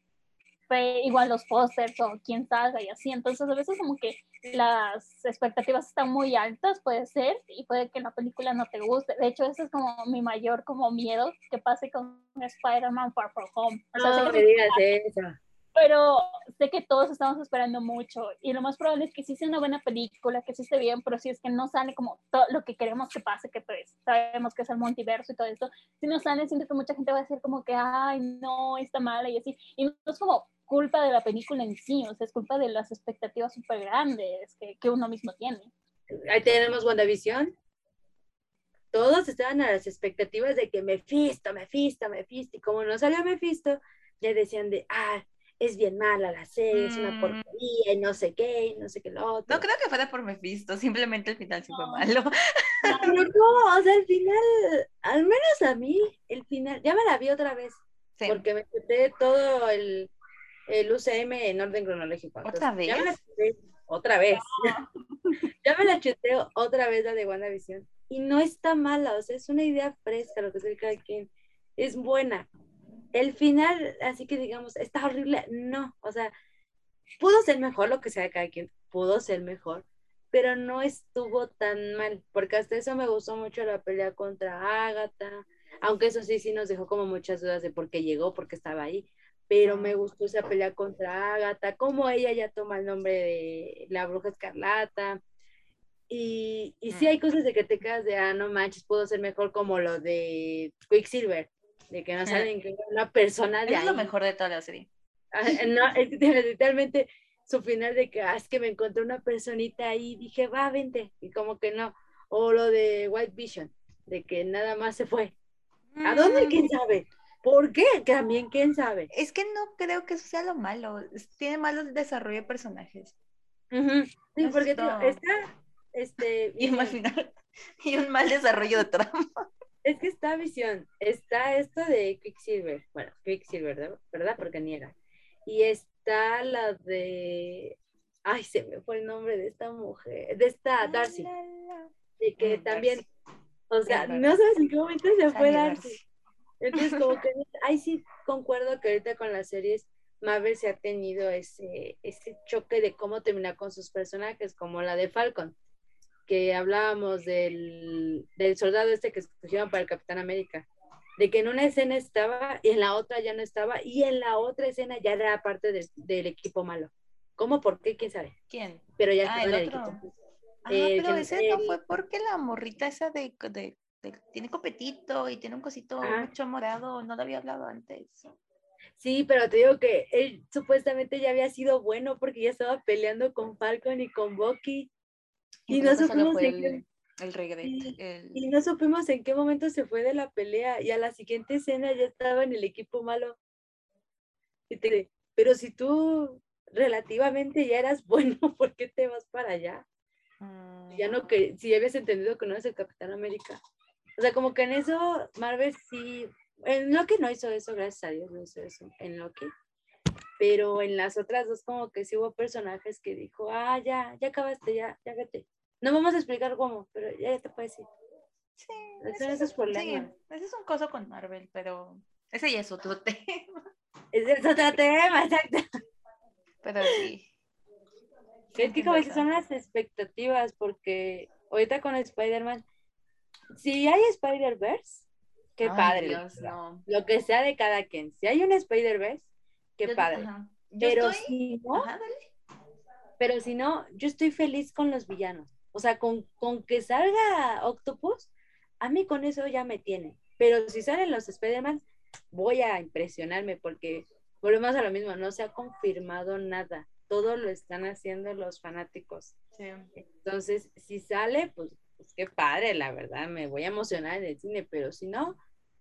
Igual los pósters o quién salga y así, entonces a veces como que las expectativas están muy altas, puede ser, y puede que la película no te guste. De hecho, ese es como mi mayor como miedo que pase con Spider-Man Far From Home. O sea, no me digas eso pero sé que todos estamos esperando mucho y lo más probable es que sí sea una buena película, que sí esté bien, pero si es que no sale como todo lo que queremos que pase, que pues sabemos que es el multiverso y todo esto, si no sale, siento que mucha gente va a decir como que, ay, no, está mala y así, y no es como culpa de la película en sí, o sea, es culpa de las expectativas súper grandes que, que uno mismo tiene. Ahí tenemos WandaVision. Todos estaban a las expectativas de que Mephisto, Mephisto, Mephisto, y como no salió Mephisto, ya decían de, ah, es bien mala la serie, es una mm. porquería y no sé qué, y no sé qué lo otro. No creo que fuera por Mephisto, simplemente el final sí fue malo. Pero no, o sea, el final, al menos a mí, el final, ya me la vi otra vez, porque me chuté todo el, el UCM en orden cronológico. ¿Otra vez? Ya me la chuté otra vez. ya me la otra vez la de WandaVision. Y no está mala, o sea, es una idea fresca lo que se cada quien. Es buena, el final, así que digamos, está horrible, no, o sea, pudo ser mejor lo que sea de cada quien, pudo ser mejor, pero no estuvo tan mal, porque hasta eso me gustó mucho la pelea contra Agatha, aunque eso sí, sí nos dejó como muchas dudas de por qué llegó, por qué estaba ahí, pero me gustó esa pelea contra Agatha, cómo ella ya toma el nombre de la bruja escarlata, y, y sí hay cosas de que te quedas de, ah, no manches, pudo ser mejor como lo de Quicksilver, de que no saben que una persona de es lo mejor de toda la serie. Ah, no, es literalmente su final de que, ah, es que me encontré una personita ahí, dije, va, vente, y como que no. O lo de White Vision, de que nada más se fue. ¿A dónde? Mm. ¿Quién sabe? ¿Por qué? También, ¿quién sabe? Es que no creo que eso sea lo malo. Tiene malos desarrollo de personajes. Sí, porque está, este... Y un mal final. Y un mal desarrollo de trama. Es que está visión, está esto de Quicksilver, bueno, Quicksilver, ¿verdad? Porque ni era. Y está la de, ay, se me fue el nombre de esta mujer, de esta Darcy, de que mm, también, o sea, no sabes en qué momento se fue Darcy. Entonces, como que, ay, sí, concuerdo que ahorita con las series, Marvel se ha tenido ese, ese choque de cómo terminar con sus personajes, como la de Falcon que hablábamos del, del soldado este que escogieron para el Capitán América, de que en una escena estaba y en la otra ya no estaba y en la otra escena ya era parte del equipo malo. ¿Cómo? ¿Por qué? ¿Quién sabe? ¿Quién? Pero ya ah, el otro. Ah, eh, pero ese no fue porque la morrita esa de, de, tiene copetito y tiene un cosito mucho morado, no lo había hablado antes. Sí, pero te digo que él supuestamente ya había sido bueno porque ya estaba peleando con Falcon y con Bucky. Y, no supimos en qué... el y, no supimos en qué momento se fue de la pelea y a la siguiente escena ya estaba en el equipo malo. Y te, pero si tú relativamente ya eras bueno, ¿por qué te vas para allá? Ya no que, si habías entendido que no eres el Capitán América. O sea, como que en eso Marvel sí, en Loki no hizo eso, gracias a Dios no hizo eso en Loki. Pero en las otras dos como que sí hubo personajes que dijo, ah, ya, ya acabaste, ya, ya vete. No vamos a explicar cómo, pero ya te puedes ir. Sí, ese, es problema. Sí, ese es un coso con Marvel, pero ese ya es otro tema. Ese es otro tema, exacto. Pero sí. Es que como son las expectativas, porque ahorita con Spider-Man, si hay Spider-Verse, qué padre. Lo que sea de cada quien. Si hay un Spider-Verse, qué padre. Pero si no, pero si no, yo estoy feliz con los villanos. O sea, con, con que salga Octopus, a mí con eso ya me tiene. Pero si salen los Spider-Man, voy a impresionarme porque volvemos a lo mismo, no se ha confirmado nada. Todo lo están haciendo los fanáticos. Entonces, si sale, pues, pues, qué padre, la verdad, me voy a emocionar en el cine, pero si no,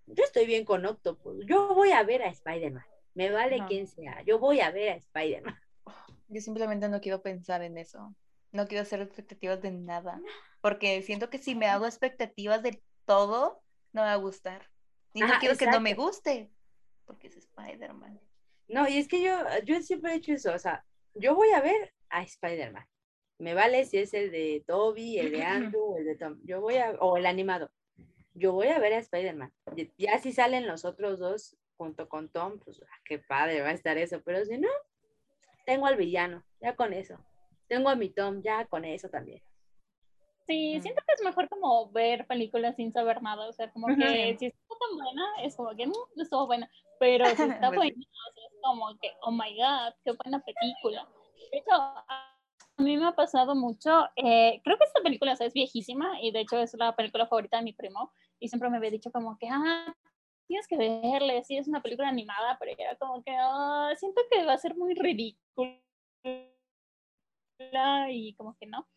yo estoy bien con Octopus. Yo voy a ver a Spider-Man. Me vale quien sea. Yo voy a ver a Spider-Man. Yo simplemente no quiero pensar en eso no quiero hacer expectativas de nada, porque siento que si me hago expectativas de todo, no me va a gustar. Y no quiero que no me guste. porque es Spider-Man. No, y es que yo, yo siempre he hecho eso, o sea, yo voy a ver a Spider-Man. Me vale si es el de Toby, el de Andrew, el de Tom. Yo voy a, o el animado. Yo voy a ver a Spider-Man. Ya si salen los otros dos junto con Tom, pues ah, qué padre va a estar eso. Pero si no, tengo al villano, ya con eso. Tengo a mi Tom, ya con eso también. Sí, Ujú. siento que es mejor como ver películas sin saber nada, o sea, como que si está tan buena, es como que no, no estuvo buena, pero si está Pues buena, o sea, es como que, oh my god, qué buena película. De hecho, a mí me ha pasado mucho, eh, creo que esta película o sea, es viejísima y de hecho es la película favorita de mi primo y siempre me había dicho como que, ah, tienes que verle, sí, es una película animada, pero era como que, ah, siento que va a ser muy ridícula y como que no.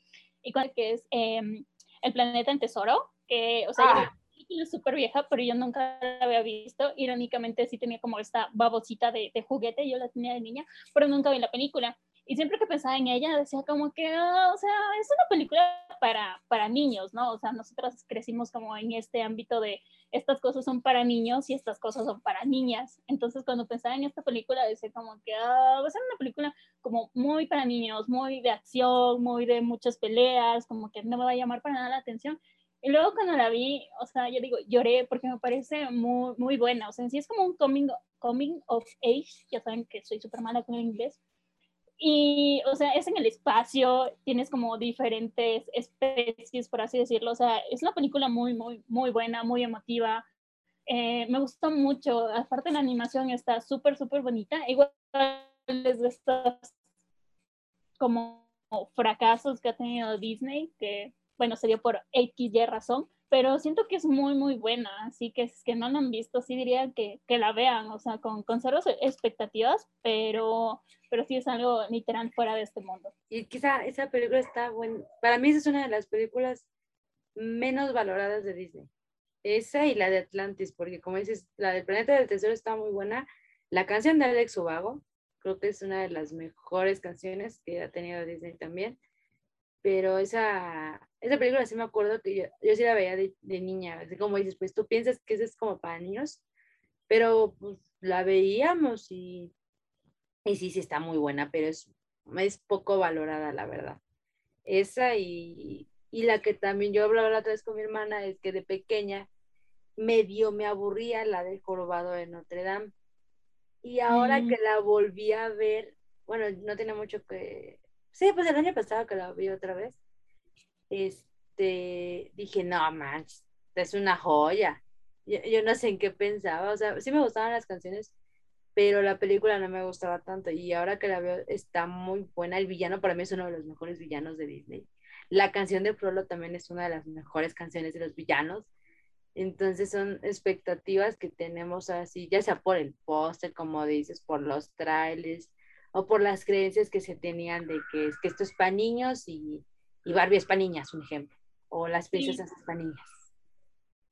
Y cuál que es em, El planeta en tesoro, que, o sea, Ah. es súper vieja, pero yo nunca la había visto. Irónicamente sí tenía como esta babosita de, de juguete, yo la tenía de niña, pero nunca vi la película. Y siempre que pensaba en ella, decía como que, ah, o sea, es una película para, para niños, ¿no? O sea, nosotras crecimos como en este ámbito de estas cosas son para niños y estas cosas son para niñas. Entonces, cuando pensaba en esta película, decía como que ah, va a ser una película como muy para niños, muy de acción, muy de muchas peleas, como que no me va a llamar para nada la atención. Y luego cuando la vi, o sea, yo digo, lloré porque me parece muy, muy buena. O sea, en sí es como un coming, coming of age, ya saben que soy súper mala con el inglés. Y, o sea, es en el espacio, tienes como diferentes especies, por así decirlo. O sea, es una película muy, muy, muy buena, muy emotiva. Eh, me gustó mucho. Aparte, la animación está súper, súper bonita. Igual es de estos como fracasos que ha tenido Disney, que, bueno, se dio por X y razón, pero siento que es muy, muy buena. Así que es que no la han visto, sí diría que, que la vean, o sea, con, con cero expectativas, pero, pero sí es algo literal fuera de este mundo. Y quizá esa película está buena. Para mí esa es una de las películas menos valoradas de Disney. Esa y la de Atlantis, porque como dices, la del Planeta del Tesoro está muy buena. La canción de Alex Ubago, creo que es una de las mejores canciones que ha tenido Disney también. Pero esa, esa película sí me acuerdo que yo, yo sí la veía de, de niña, así como dices, pues tú piensas que esa es como para niños, pero pues la veíamos y, y sí, sí está muy buena, pero es, es poco valorada, la verdad. Esa y, y la que también yo hablaba la otra vez con mi hermana es que de pequeña medio me aburría la del jorobado de Notre Dame. Y ahora Mm. que la volví a ver, bueno, no tiene mucho que... Sí, pues el año pasado que la vi otra vez, este, dije, no, manches, es una joya. Yo, yo no sé en qué pensaba, o sea, sí me gustaban las canciones, pero la película no me gustaba tanto. Y ahora que la veo, está muy buena. El villano para mí es uno de los mejores villanos de Disney. La canción de Frollo también es una de las mejores canciones de los villanos. Entonces son expectativas que tenemos así, ya sea por el póster, como dices, por los trailers o por las creencias que se tenían de que, que esto es para niños y, y Barbie es para niñas, un ejemplo. O las princesas es para niñas.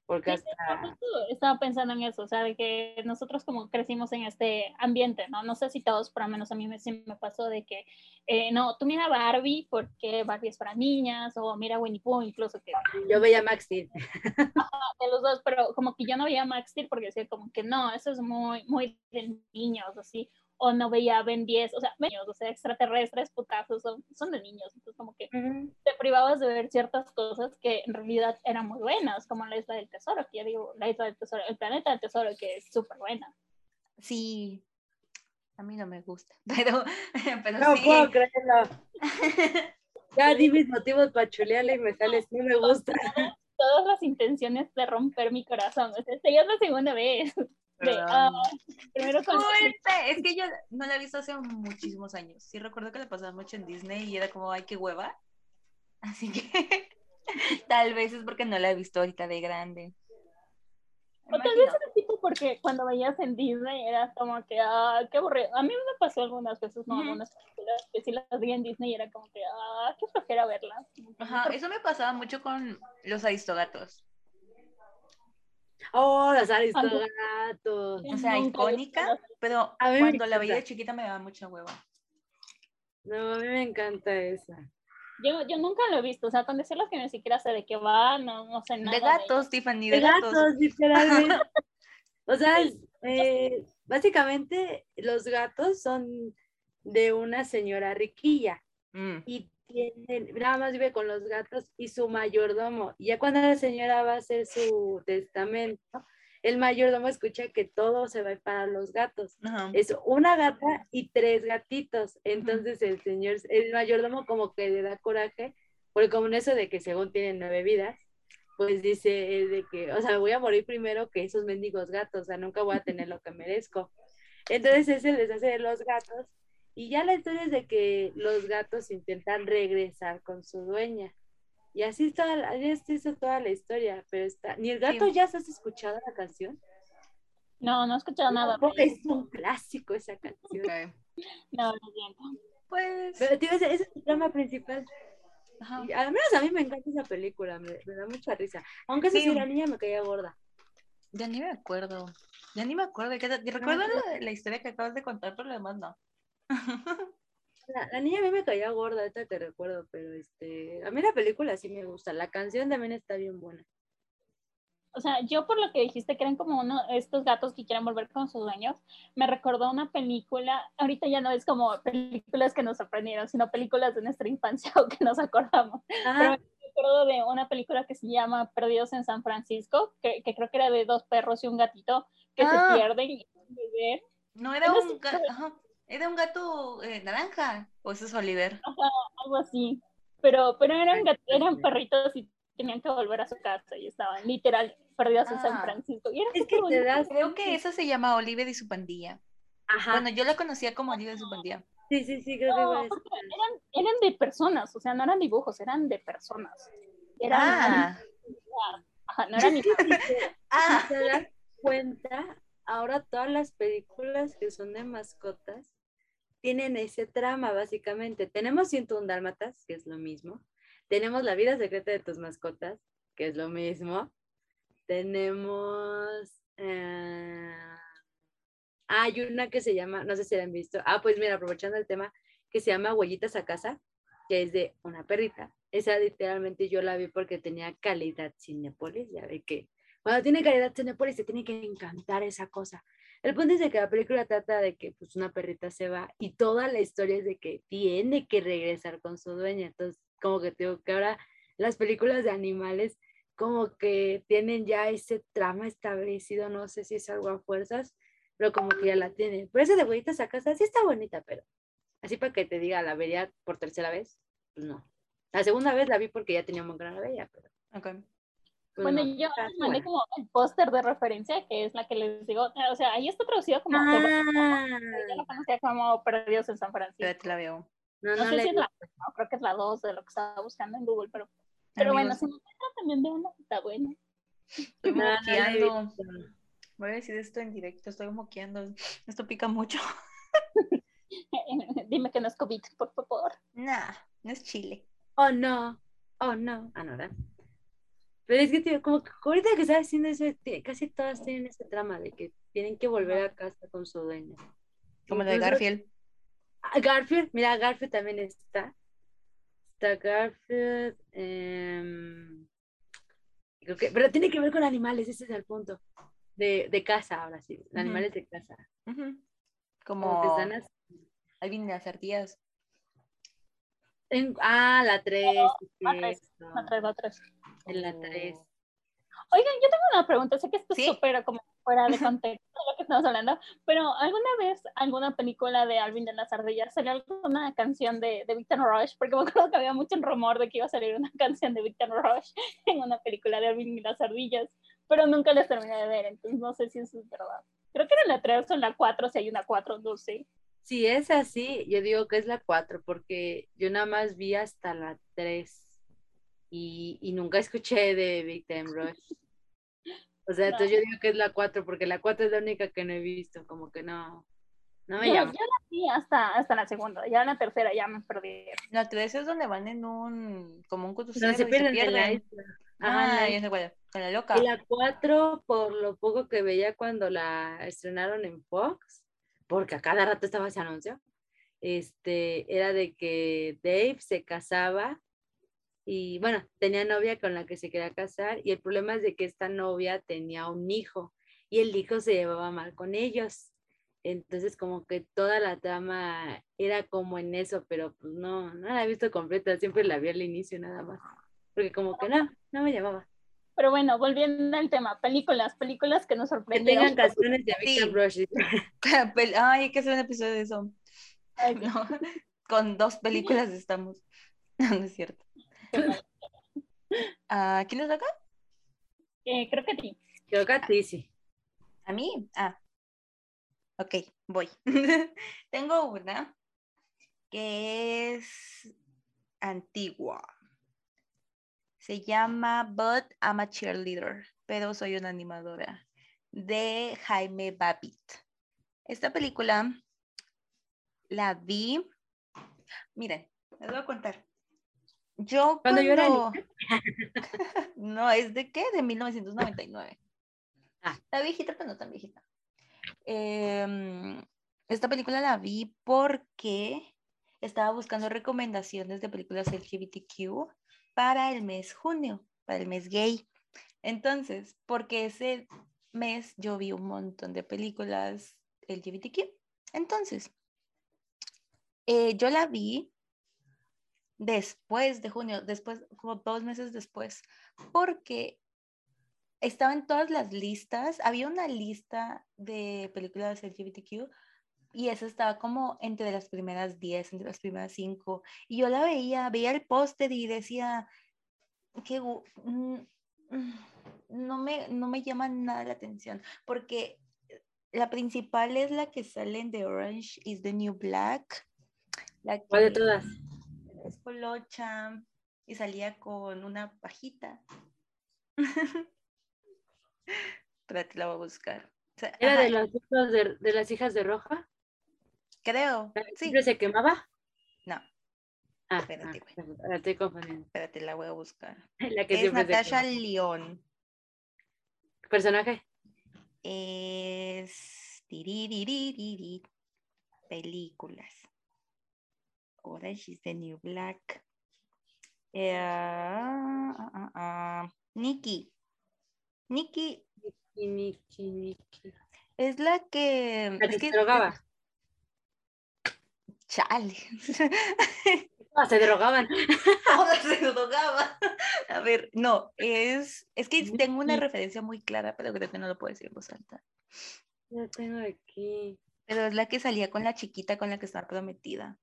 Porque Sí, hasta... estaba pensando en eso, o sea, de que nosotros como crecimos en este ambiente, ¿no? No sé si todos, por lo menos a mí me, sí me pasó de que, eh, no, tú mira Barbie porque Barbie es para niñas, o mira Winnie Pooh, incluso que Yo veía Max Steel. de los dos, pero como que yo no veía Max Steel porque decía como que no, eso es muy, muy de niños, así, o no veía Ben 10, o sea, niños, o sea, extraterrestres, putazos, son, son de niños, entonces como que te privabas de ver ciertas cosas que en realidad eran muy buenas, como la isla del tesoro, que ya digo, la isla del tesoro, el planeta del tesoro, que es súper buena. Sí, a mí no me gusta, pero, pero No sí. puedo creerlo. Ya di mis motivos para chulearle y me sales, no me gusta. Todas las intenciones de romper mi corazón, o sea, esta ya es la segunda vez. Ah, primero con Fuerte. Es que yo no la he visto hace muchísimos años. Sí recuerdo que la pasaba mucho en Disney y era como, ay, qué hueva. Así que tal vez es porque no la he visto ahorita de grande. O tal vez era tipo porque cuando veías en Disney era como que, ah, qué aburrido. A mí me pasó algunas veces, no algunas películas, que si las vi en Disney y era como que, ah, qué flojera verlas. Ajá, eso me pasaba mucho con los aristogatos. Oh, las aristogatos. O sea, icónica, pero A cuando la veía de chiquita me daba mucha hueva. No, a mí me encanta esa. Yo, yo nunca lo he visto, o sea, con decirles que ni siquiera sé de qué va, no, no sé nada. De gatos, Tiffany, de, De gatos. gatos, literalmente. O sea, es, eh, básicamente los gatos son de una señora riquilla Mm, y tiene, nada más vive con los gatos y su mayordomo. Y ya cuando la señora va a hacer su testamento, el mayordomo escucha que todo se va para los gatos. ajá. Es una gata y tres gatitos. Entonces el señor, el mayordomo como que le da coraje, porque como en eso de que según tienen nueve vidas, pues dice él de que, o sea, voy a morir primero que esos mendigos gatos, o sea, nunca voy a tener lo que merezco. Entonces ese les hace de los gatos y ya la historia es de que los gatos intentan regresar con su dueña. Y así está, la- así es eso toda la historia, pero está, ni el gato Sí. ya has escuchado la canción. No, no he escuchado nada. Porque es un clásico esa canción. Ok. No, lo siento. Pues, Pero tío, ese, ese es el trama principal. ajá. Y al menos a mí me encanta esa película, me, me da mucha risa. Aunque eso sí, Sí. la niña me caía gorda. Ya ni me acuerdo. Ya ni me acuerdo. de qué era- Recuerdo la, la historia que acabas de contar, pero lo demás no. La, la niña a mí me caía gorda, ahorita te recuerdo, pero este, a mí la película sí me gusta. La canción también está bien buena. O sea, yo por lo que dijiste que eran como uno estos gatos que quieren volver con sus dueños, me recordó una película, ahorita ya no es como películas que nos sorprendieron, sino películas de nuestra infancia o que nos acordamos. Ah, Me acuerdo de una película que se llama Perdidos en San Francisco, que, que creo que era de dos perros y un gatito que Ah. se pierden y. No era Era un gato. Era un gato eh, naranja. O ese es Oliver. algo así. Pero, pero eran, eran perritos y tenían que volver a su casa y estaban literal perdidos en San Ah. Francisco. Y es que te das. Creo que esa se llama Oliver y su pandilla. Ajá. Bueno, yo la conocía como Oliver y su pandilla. sí, sí, sí, creo que No, porque eran, eran de personas, o sea, no eran dibujos, eran de personas. Eran, Ah, ajá, no eran te- ah. si te das cuenta, ahora todas las películas que son de mascotas tienen ese trama, básicamente. Tenemos 101 Dálmatas, que es lo mismo. Tenemos La vida secreta de tus mascotas, que es lo mismo. Tenemos. eh, Hay una que se llama, no sé si la han visto. Ah, pues mira, aprovechando el tema, que se llama Huellitas a casa, que es de una perrita. Esa literalmente yo la vi porque tenía calidad Cinepolis, ya ve que cuando tiene calidad Cinepolis te tiene que encantar esa cosa. El punto es de que la película trata de que pues una perrita se va y toda la historia es de que tiene que regresar con su dueña. Entonces, como que te digo que ahora las películas de animales como que tienen ya ese trama establecido, no sé si es algo a fuerzas, pero como que ya la tienen. Pero esa de Huellitas a casa sí está bonita, pero así para que te diga, la vería por tercera vez, pues no. La segunda vez la vi porque ya tenía un gran bella, pero Ok. Bueno, no, yo les mandé buena. como el póster de referencia, que es la que les digo, o sea, ahí está traducido como, Ah, yo lo conocía como Perdidos en San Francisco. Espérate, la veo. no, No, no sé si es la, no, creo que es la 2 de lo que estaba buscando en Google, pero, pero bueno, si me encuentro también de una, está bueno. estoy moqueando. Voy a decir esto en directo, estoy moqueando. Esto pica mucho. Dime que no es COVID, por favor. Nah, no es chile. Oh no, oh no, ah, no, ¿verdad? Pero es que tío, como que ahorita que estás haciendo eso, casi todas tienen ese trama de que tienen que volver a casa con su dueño. Como la de Garfield. Ah, Garfield, mira, Garfield también está. Está Garfield. em, creo que, pero tiene que ver con animales, ese es el punto. De, de casa, ahora sí, animales de casa. Ujú. Como que Como están así. las ardillas. Ah, la 3. la tres, La 3, la 3. En la 3. Oigan, yo tengo una pregunta, sé que esto ¿Sí? es súper como fuera de contexto de lo que estamos hablando, pero ¿alguna vez alguna película de Alvin de las Ardillas salió alguna canción de, de Victor Rush? Porque me acuerdo que había mucho rumor de que iba a salir una canción de Victor Rush en una película de Alvin y las Ardillas, pero nunca las terminé de ver, entonces no sé si eso es verdad. Creo que era la 3 o la 4, si hay una 4, no sé. Si es así, yo digo que es la 4, porque yo nada más vi hasta la 3 y, y nunca escuché de Big Time Rush. O sea, entonces yo digo que es la 4, porque la 4 es la única que no he visto, como que no, no me Yo, yo llama. la vi hasta, hasta la segunda, ya en la tercera ya me perdí. La 3 es donde van en un, como un crucero Donde se y pierden en la isla. Ajá, en la Ah, sé cuál, con la loca. Y la 4, por lo poco que veía cuando la estrenaron en Fox, porque a cada rato estaba ese anuncio, este, era de que Dave se casaba y bueno, tenía novia con la que se quería casar y el problema es de que esta novia tenía un hijo y el hijo se llevaba mal con ellos. Entonces como que toda la trama era como en eso, pero pues no, no la he visto completa, siempre la vi al inicio nada más. Porque como que no, no me llamaba. Pero bueno, volviendo al tema, películas, películas que nos Que sorprendieron. tengan canciones de Victor Sí. Rush. Ay, hay que hacer un episodio de eso. Ay, No, con dos películas estamos. No, no es cierto. ¿A quién les toca? eh, creo que sí. Creo que a ti sí. ¿A mí? Ah. Ok, voy. Tengo una que es antigua. Se llama But I'm a Cheerleader, pero soy una animadora, de Jaime Babbitt. Esta película la vi. Miren, les voy a contar. Yo Cuando yo era no, ¿es de qué? De 1999. Ah. Está viejita, pero no tan viejita. Em, esta película la vi porque estaba buscando recomendaciones de películas LGBTQ para el mes junio, para el mes gay. Entonces, porque ese mes yo vi un montón de películas LGBTQ. Entonces, eh, yo la vi después de junio, después, como dos meses después, porque estaba en todas las listas, había una lista de películas LGBTQ y esa estaba como entre las primeras 10, entre las primeras 5, y yo la veía, veía el póster y decía que mm, mm, no me, no me llama nada la atención, porque la principal es la que sale en The Orange is the New Black. La ¿Cuál de que- todas? es colocha y salía con una pajita. Espérate, la voy a buscar. O sea, ¿Era ajá, de los hijos de, de las hijas de Roja? Creo. ¿La que Sí. siempre se quemaba? No, Ah, Espérate, ah, la estoy confundiendo. espérate, la voy a buscar. La que Es Natasha. León. ¿Personaje? Es. Películas. Orange is the New Black. Eh, ah, ah, Nikki. Nikki Niki, Niki, Niki. es la que. La es que que- drogaba. Chale. Ah, se drogaban. Ahora se drogaba. A ver, no, es, es que tengo una referencia muy clara, pero creo que no lo puedo decir en voz alta. Ya tengo aquí. Pero es la que salía con la chiquita con la que estaba prometida.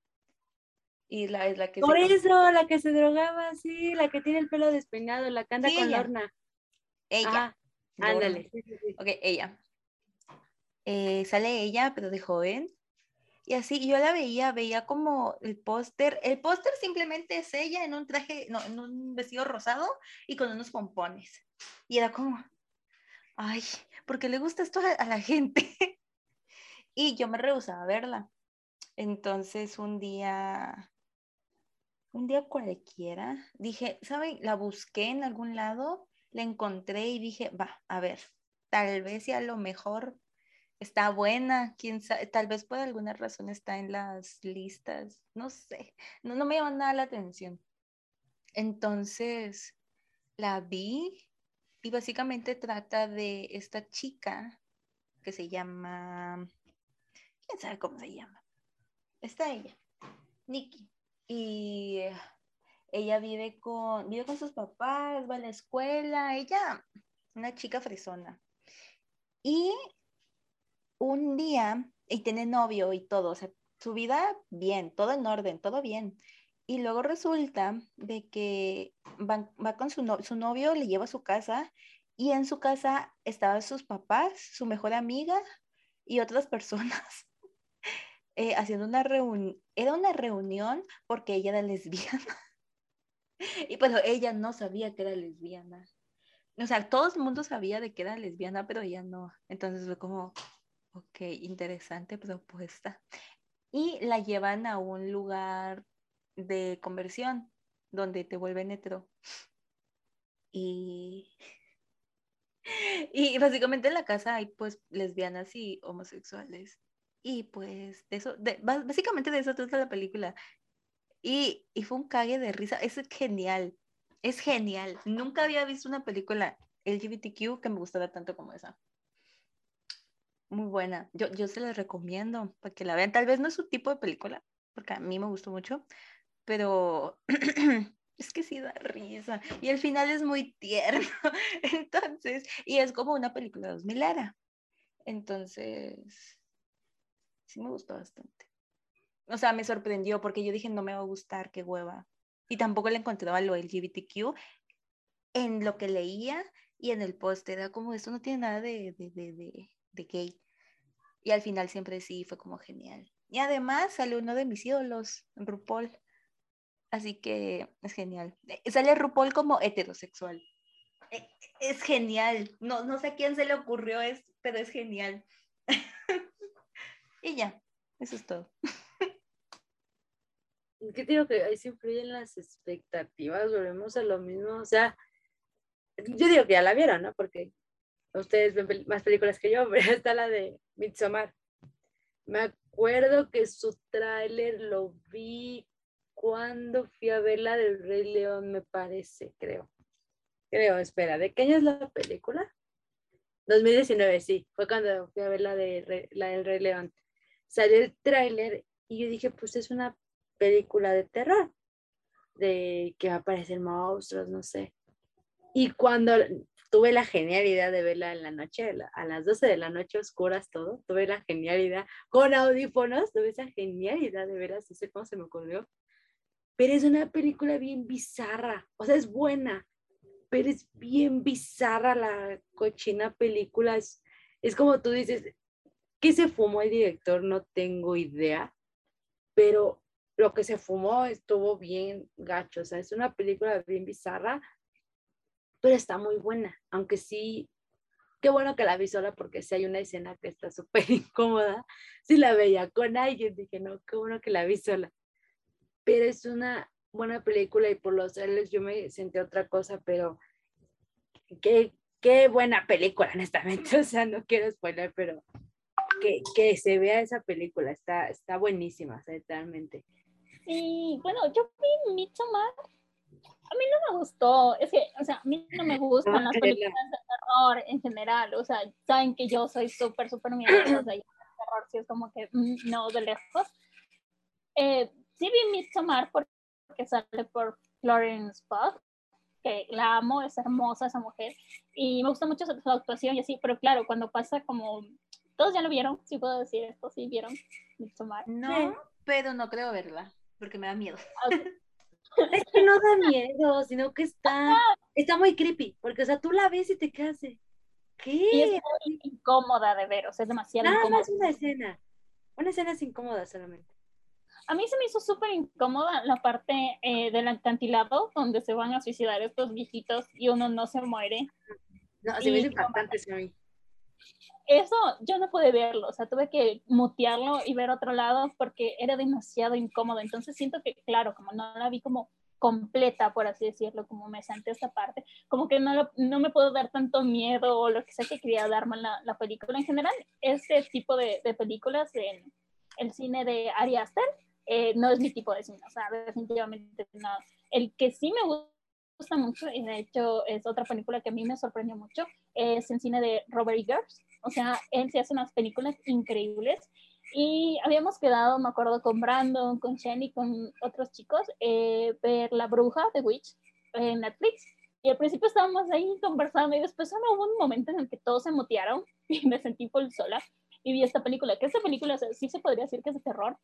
Y la, es la que Por se- eso, la que se drogaba, sí, la que tiene el pelo despeinado, la que anda Sí, con ella. Lorna. Ella. Ah, ándale. Ok, ella. Eh, sale ella, pero de joven. Y así, yo la veía, veía como el póster. El póster simplemente es ella en un traje, no, en un vestido rosado y con unos pompones. Y era como, ay, ¿por qué le gusta esto a, la gente? y yo me rehusaba a verla. Entonces un día, un día cualquiera, dije, ¿saben? La busqué en algún lado, la encontré y dije, va, a ver, tal vez y a lo mejor está buena, quién sabe, tal vez por alguna razón está en las listas, no sé, no, no me llama nada la atención. Entonces, la vi y básicamente trata de esta chica que se llama, quién sabe cómo se llama, está ella, Nikki, y eh, ella vive con, vive con sus papás, va a la escuela, ella, una chica fresona. Y un día, y tiene novio y todo, o sea, su vida bien, todo en orden, todo bien. Y luego resulta de que va, con su, no- su novio, le lleva a su casa y en su casa estaban sus papás, su mejor amiga y otras personas eh, haciendo una reunión. Era una reunión porque ella era lesbiana. Y pero ella no sabía que era lesbiana. O sea, todo el mundo sabía de que era lesbiana, pero ella no. Entonces fue como, ok, interesante propuesta. Y la llevan a un lugar de conversión donde te vuelven hetero. Y, y básicamente en la casa hay pues lesbianas y homosexuales. Y pues de eso, básicamente de eso trata la película. Y, y fue un cague de risa. Es genial. Es genial. Nunca había visto una película LGBTQ que me gustara tanto como esa. Muy buena. Yo, yo se la recomiendo para que la vean. Tal vez no es su tipo de película, porque a mí me gustó mucho, pero es que sí da risa. Y el final es muy tierno. Entonces, y es como una película de 2000 era. Entonces, sí me gustó bastante. O sea, me sorprendió porque yo dije, no me va a gustar, qué hueva. Y tampoco le encontraba lo LGBTQ en lo que leía y en el post. Era como, esto no tiene nada de, de, gay. Y al final siempre sí fue como genial. Y además sale uno de mis ídolos, RuPaul. Así que es genial. Eh, sale RuPaul como heterosexual. Eh, es genial. No, no sé a quién se le ocurrió esto, pero es genial. y ya, eso es todo. ¿Qué digo que ahí se influyen las expectativas? Volvemos a lo mismo. O sea, yo digo que ya la vieron, ¿no? Porque ustedes ven más películas que yo, pero está la de Midsommar. Me acuerdo que su tráiler lo vi cuando fui a ver la del Rey León, me parece, creo. Creo, espera, ¿de qué año es la película? 2019, sí, fue cuando fui a ver la, de, la del Rey León. Salió el tráiler y yo dije, pues es una película de terror, de que va a aparecer monstruos, no sé. Y cuando tuve la genial idea de verla en la noche, a las 12 de la noche, oscuras todo, tuve la genial idea, con audífonos, tuve esa genial idea de verla, no sé cómo se me ocurrió. Pero es una película bien bizarra, o sea, es buena, pero es bien bizarra la cochina película. Es, es como tú dices, ¿qué se fumó el director? No tengo idea, pero lo que se fumó estuvo bien gacho, o sea, es una película bien bizarra, pero está muy buena, aunque sí, qué bueno que la vi sola porque si hay una escena que está súper incómoda, si la veía con alguien, dije, no, qué bueno que la vi sola, pero es una buena película y por los trailers yo me sentí otra cosa, pero qué, qué buena película, honestamente, o sea, no quiero spoiler, pero que, que se vea esa película, está, está buenísima, totalmente. Sí, bueno, yo vi Midsommar a mí no me gustó, es que, o sea, a mí no me gustan las películas de terror en general, o sea, saben que yo soy súper, súper miedosa, o sea, el terror sí es como que mm, no de lejos. Eh, sí vi Midsommar porque sale por Florence Pugh, que la amo, es hermosa esa mujer, y me gusta mucho su, actuación y así, pero claro, cuando pasa como, todos ya lo vieron, si puedo decir esto, sí vieron Midsommar. No, pero no creo verla, porque me da miedo. Es que no da miedo, sino que está, está muy creepy, porque, o sea, tú la ves y te quedas de, ¿qué? Y es muy incómoda de ver, o sea, es demasiado Nada incómoda. más una escena, una escena es incómoda solamente. A mí se me hizo súper incómoda la parte eh, del acantilado donde se van a suicidar estos viejitos y uno no se muere. No, se me hizo impactante a mí. Eso yo no pude verlo, o sea, tuve que mutearlo y ver otro lado porque era demasiado incómodo. Entonces siento que, claro, como no la vi como completa, por así decirlo, como me senté esta parte, como que no, lo, no me puedo dar tanto miedo o lo que sea que quería darme la, la película. En general, este tipo de, de películas en el cine de Ari Aster eh, no es mi tipo de cine, o sea, definitivamente no. El que sí me gusta mucho, y de hecho es otra película que a mí me sorprendió mucho, es el cine de Robert Eggers. O sea, él se hace unas películas increíbles. Y habíamos quedado, me acuerdo, con Brandon, con Shenny, con otros chicos, eh, ver La Bruja de Witch en Netflix. Y al principio estábamos ahí conversando y después hubo un momento en el que todos se mutearon y me sentí sola y vi esta película, que esta película sí se podría decir que es de terror,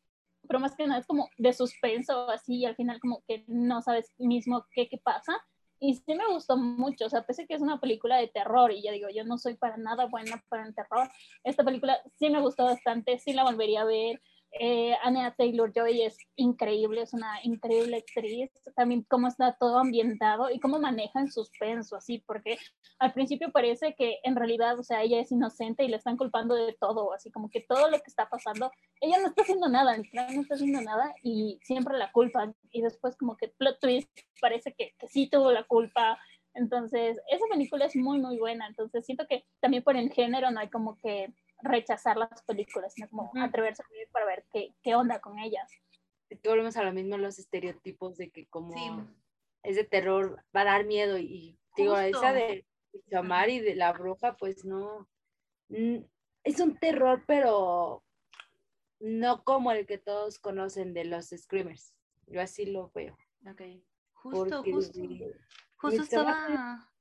pero más que nada es como de suspenso, así, y al final como que no sabes mismo qué, qué pasa. Y sí me gustó mucho, o sea, pese que es una película de terror, y ya digo, yo no soy para nada buena para el terror, esta película sí me gustó bastante, sí la volvería a ver, eh, Anya Taylor Joy es increíble, es una increíble actriz. También cómo está todo ambientado y cómo maneja el suspenso, así, porque al principio parece que en realidad, o sea, ella es inocente y le están culpando de todo, así como que todo lo que está pasando, ella no está haciendo nada, no está haciendo nada y siempre la culpan. Y después, como que plot twist, parece que, que sí tuvo la culpa. Entonces, esa película es muy, muy buena. Entonces, siento que también por el género no hay como que rechazar las películas, sino como atreverse a ver para ver qué, qué onda con ellas. Que volvemos a lo mismo, los estereotipos de que como es de terror, va a dar miedo y digo, esa de Chamar y de la bruja, pues no, es un terror, pero no como el que todos conocen de los screamers. Yo así lo veo. Ok. Justo, Porque justo. Justo estaba,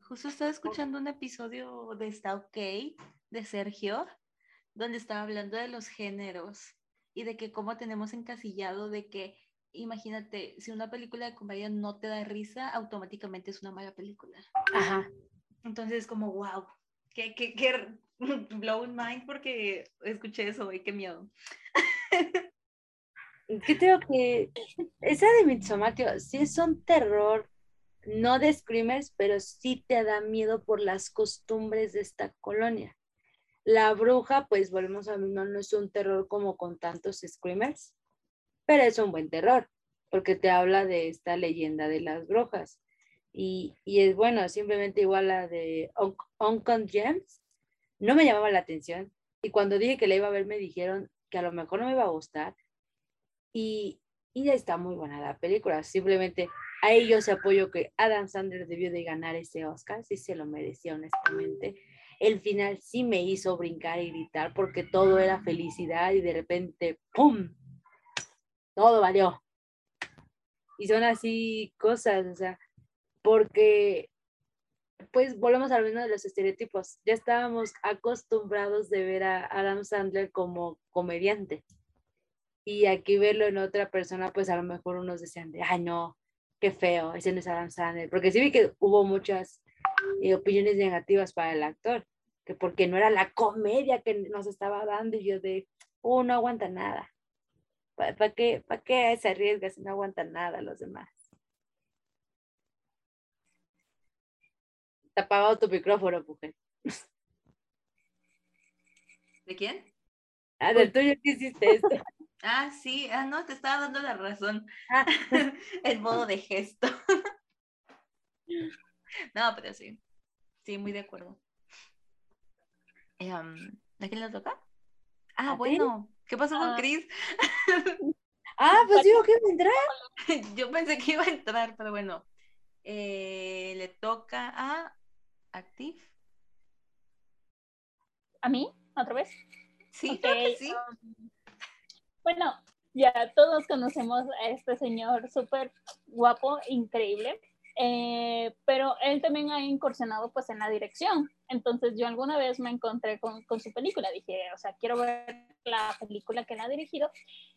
justo estaba escuchando un episodio de Está OK de Sergio, donde estaba hablando de los géneros y de que cómo tenemos encasillado de que, imagínate, si una película de comedia no te da risa, automáticamente es una mala película. Ajá. Entonces, como, wow, qué, qué, qué blown mind porque escuché eso y qué miedo. ¿Qué tengo que...? Esa de Midsommar, tío, sí es un terror, no de screamers, pero sí te da miedo por las costumbres de esta colonia. La bruja, pues volvemos a mismo, no es un terror como con tantos screamers, pero es un buen terror, porque te habla de esta leyenda de las brujas. Y, y es bueno, simplemente igual la de Un- Uncut Gems, no me llamaba la atención. Y cuando dije que la iba a ver, me dijeron que a lo mejor no me iba a gustar. Y, y ya está muy buena la película. Simplemente yo se apoyo que Adam Sandler debió de ganar ese Oscar, sí se lo merecía honestamente. El final sí me hizo brincar y gritar porque todo era felicidad y de repente, ¡pum! Todo valió. Y son así cosas, o sea, porque pues volvemos a lo mismo de los estereotipos. Ya estábamos acostumbrados de ver a Adam Sandler como comediante. Y aquí verlo en otra persona, pues a lo mejor unos decían de, ay no, qué feo, ese no es Adam Sandler. Porque sí vi que hubo muchas eh, opiniones negativas para el actor, que porque no era la comedia que nos estaba dando y yo de, oh, no aguanta nada. ¿Para qué, pa qué se arriesga si no aguantan nada los demás? Te apagado tu micrófono, mujer. ¿De quién? Ah, del tuyo, ¿qué hiciste esto? Ah, sí, ah, no, te estaba dando la razón. Ah. El modo de gesto. No, pero sí. Sí, muy de acuerdo. Em, ¿A quién le toca? Ah, ¿A bueno. ¿Qué pasó con Ah. Chris? Ah, pues digo que vendrá. Yo pensé que iba a entrar, pero bueno. Eh, le toca a Active. ¿A mí? ¿Otra vez? Sí, creo que Ok, sí. um, bueno, ya todos conocemos a este señor súper guapo, increíble, eh, pero él también ha incursionado pues en la dirección. Entonces yo alguna vez me encontré con, con su película, dije, o sea, quiero ver la película que él ha dirigido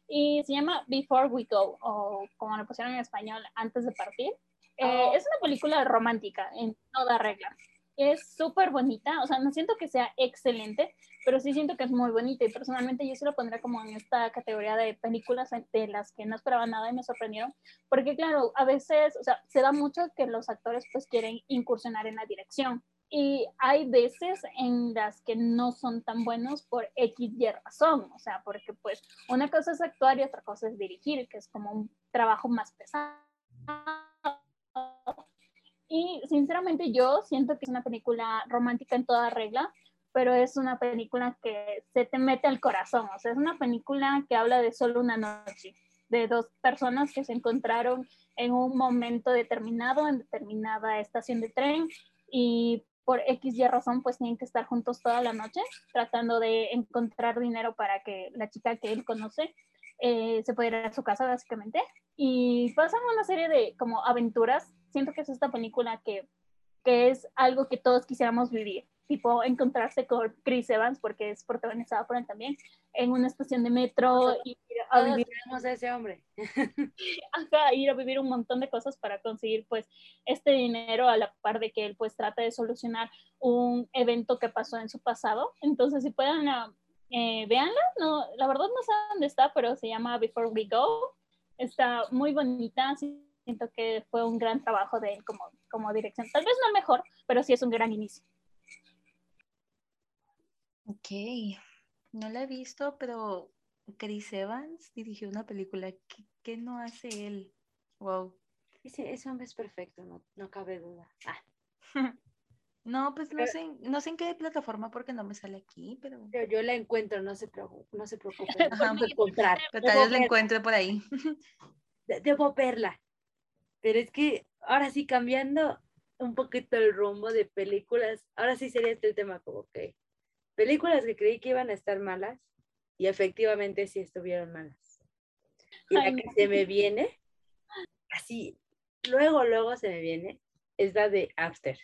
y se llama Before We Go o como lo pusieron en español, Antes de Partir. Eh, Oh. Es una película romántica en toda regla. Es súper bonita, o sea, no siento que sea excelente, pero sí siento que es muy bonita y personalmente yo sí lo pondría como en esta categoría de películas de las que no esperaba nada y me sorprendieron, porque claro, a veces, o sea, se da mucho que los actores pues quieren incursionar en la dirección y hay veces en las que no son tan buenos por X y razón, o sea, porque pues una cosa es actuar y otra cosa es dirigir, que es como un trabajo más pesado. Y sinceramente yo siento que es una película romántica en toda regla, pero es una película que se te mete al corazón, o sea, es una película que habla de solo una noche, de dos personas que se encontraron en un momento determinado, en determinada estación de tren, y por X y razón pues tienen que estar juntos toda la noche tratando de encontrar dinero para que la chica que él conoce eh, se pueda ir a su casa básicamente. Y pasan una serie de como aventuras. Siento que es esta película que, que es algo que todos quisiéramos vivir. Tipo encontrarse con Chris Evans, porque es protagonizada por él también, en una estación de metro y ir a Todos vivir a ese hombre. acá ir a vivir un montón de cosas para conseguir pues este dinero a la par de que él pues trata de solucionar un evento que pasó en su pasado. Entonces si pueden, ah, eh, véanla, no, la verdad no sé dónde está, pero se llama Before We Go. Está muy bonita, siento que fue un gran trabajo de él como, como dirección. Tal vez no el mejor, pero sí es un gran inicio. Ok, no la he visto, pero Chris Evans dirigió una película. ¿Qué, qué no hace él? Wow. Ese, ese hombre es perfecto, no, no cabe duda. Ah, No, pues no Pero- sé, no sé en qué plataforma porque no me sale aquí, pero, yo, yo la encuentro, no se preocupen, no se preocupen. Ajá. Vamos a encontrar. pero tal Debo vez la encuentre por ahí. de- debo verla. Pero es que ahora sí, cambiando un poquito el rumbo de películas, ahora sí sería este el tema como que películas que creí que iban a estar malas y efectivamente sí estuvieron malas. Y la Ay, que no. se me viene, así, luego, luego se me viene, es la de After.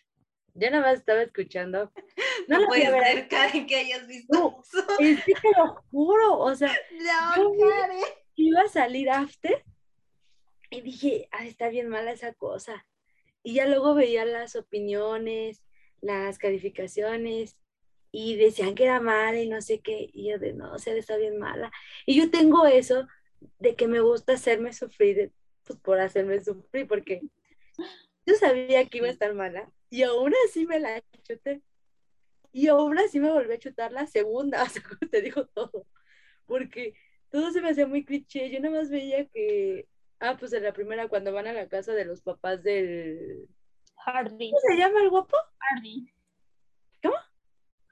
Yo nada más estaba escuchando. No, No, la fui puede a ver. Karen, que hayas visto No. eso. Es que te lo juro, o sea, No, Yo Karen. iba a salir After y dije, ah, está bien mala esa cosa. Y ya luego veía las opiniones, las calificaciones y decían que era mala y no sé qué. Y yo de, no, o sea, está bien mala. Y yo tengo eso de que me gusta hacerme sufrir, pues por hacerme sufrir, porque yo sabía que iba a estar mala y aún así me la chuté. Y aún así me volví a chutar la segunda, o sea, como te digo todo. Porque todo se me hacía muy cliché. Yo nada más veía que, ah, pues en la primera, cuando van a la casa de los papás del. Hardy, ¿Cómo se llama el guapo? Hardy. ¿Cómo?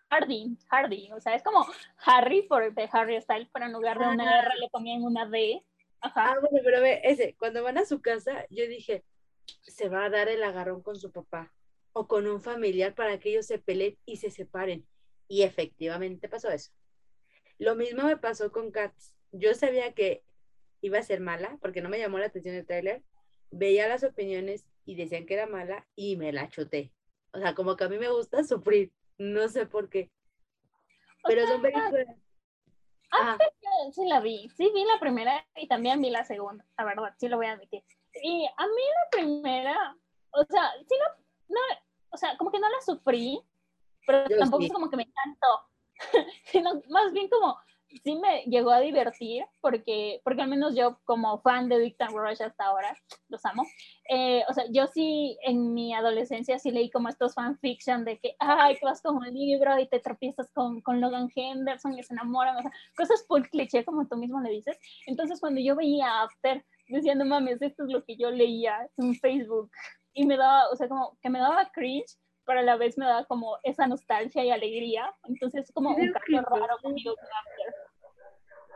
Hardy, Hardy. O sea, es como Harry por de Harry Styles, pero en lugar de una Ah. R le ponían una D. Ajá. Ah, bueno, pero ve, ese, cuando van a su casa, yo dije, se va a dar el agarrón con su papá o con un familiar para que ellos se peleen y se separen. Y efectivamente pasó eso. Lo mismo me pasó con Cats. Yo sabía que iba a ser mala porque no me llamó la atención el tráiler. Veía las opiniones y decían que era mala y me la chuté. O sea, como que a mí me gusta sufrir. No sé por qué. O Pero sea, son películas. Yo sí la vi. Sí vi la primera y también vi la segunda, la verdad, sí lo voy a admitir. Y a mí la primera, o sea, sí no, no o sea, como que no la sufrí, pero Yo tampoco sí. es como que me encantó. Sino más bien como sí me llegó a divertir porque, porque al menos yo como fan de and Rush hasta ahora, los amo, eh, o sea, yo sí en mi adolescencia sí leí como estos fanfiction de que, ay, que vas con un libro y te tropiezas con, con Logan Henderson y se enamoran, o sea, cosas full cliché como tú mismo le dices. Entonces cuando yo veía After, decía, no mames, esto es lo que yo leía en Facebook y me daba, o sea, como que me daba cringe, pero a la vez me daba como esa nostalgia y alegría. Entonces es como un cambio raro conmigo.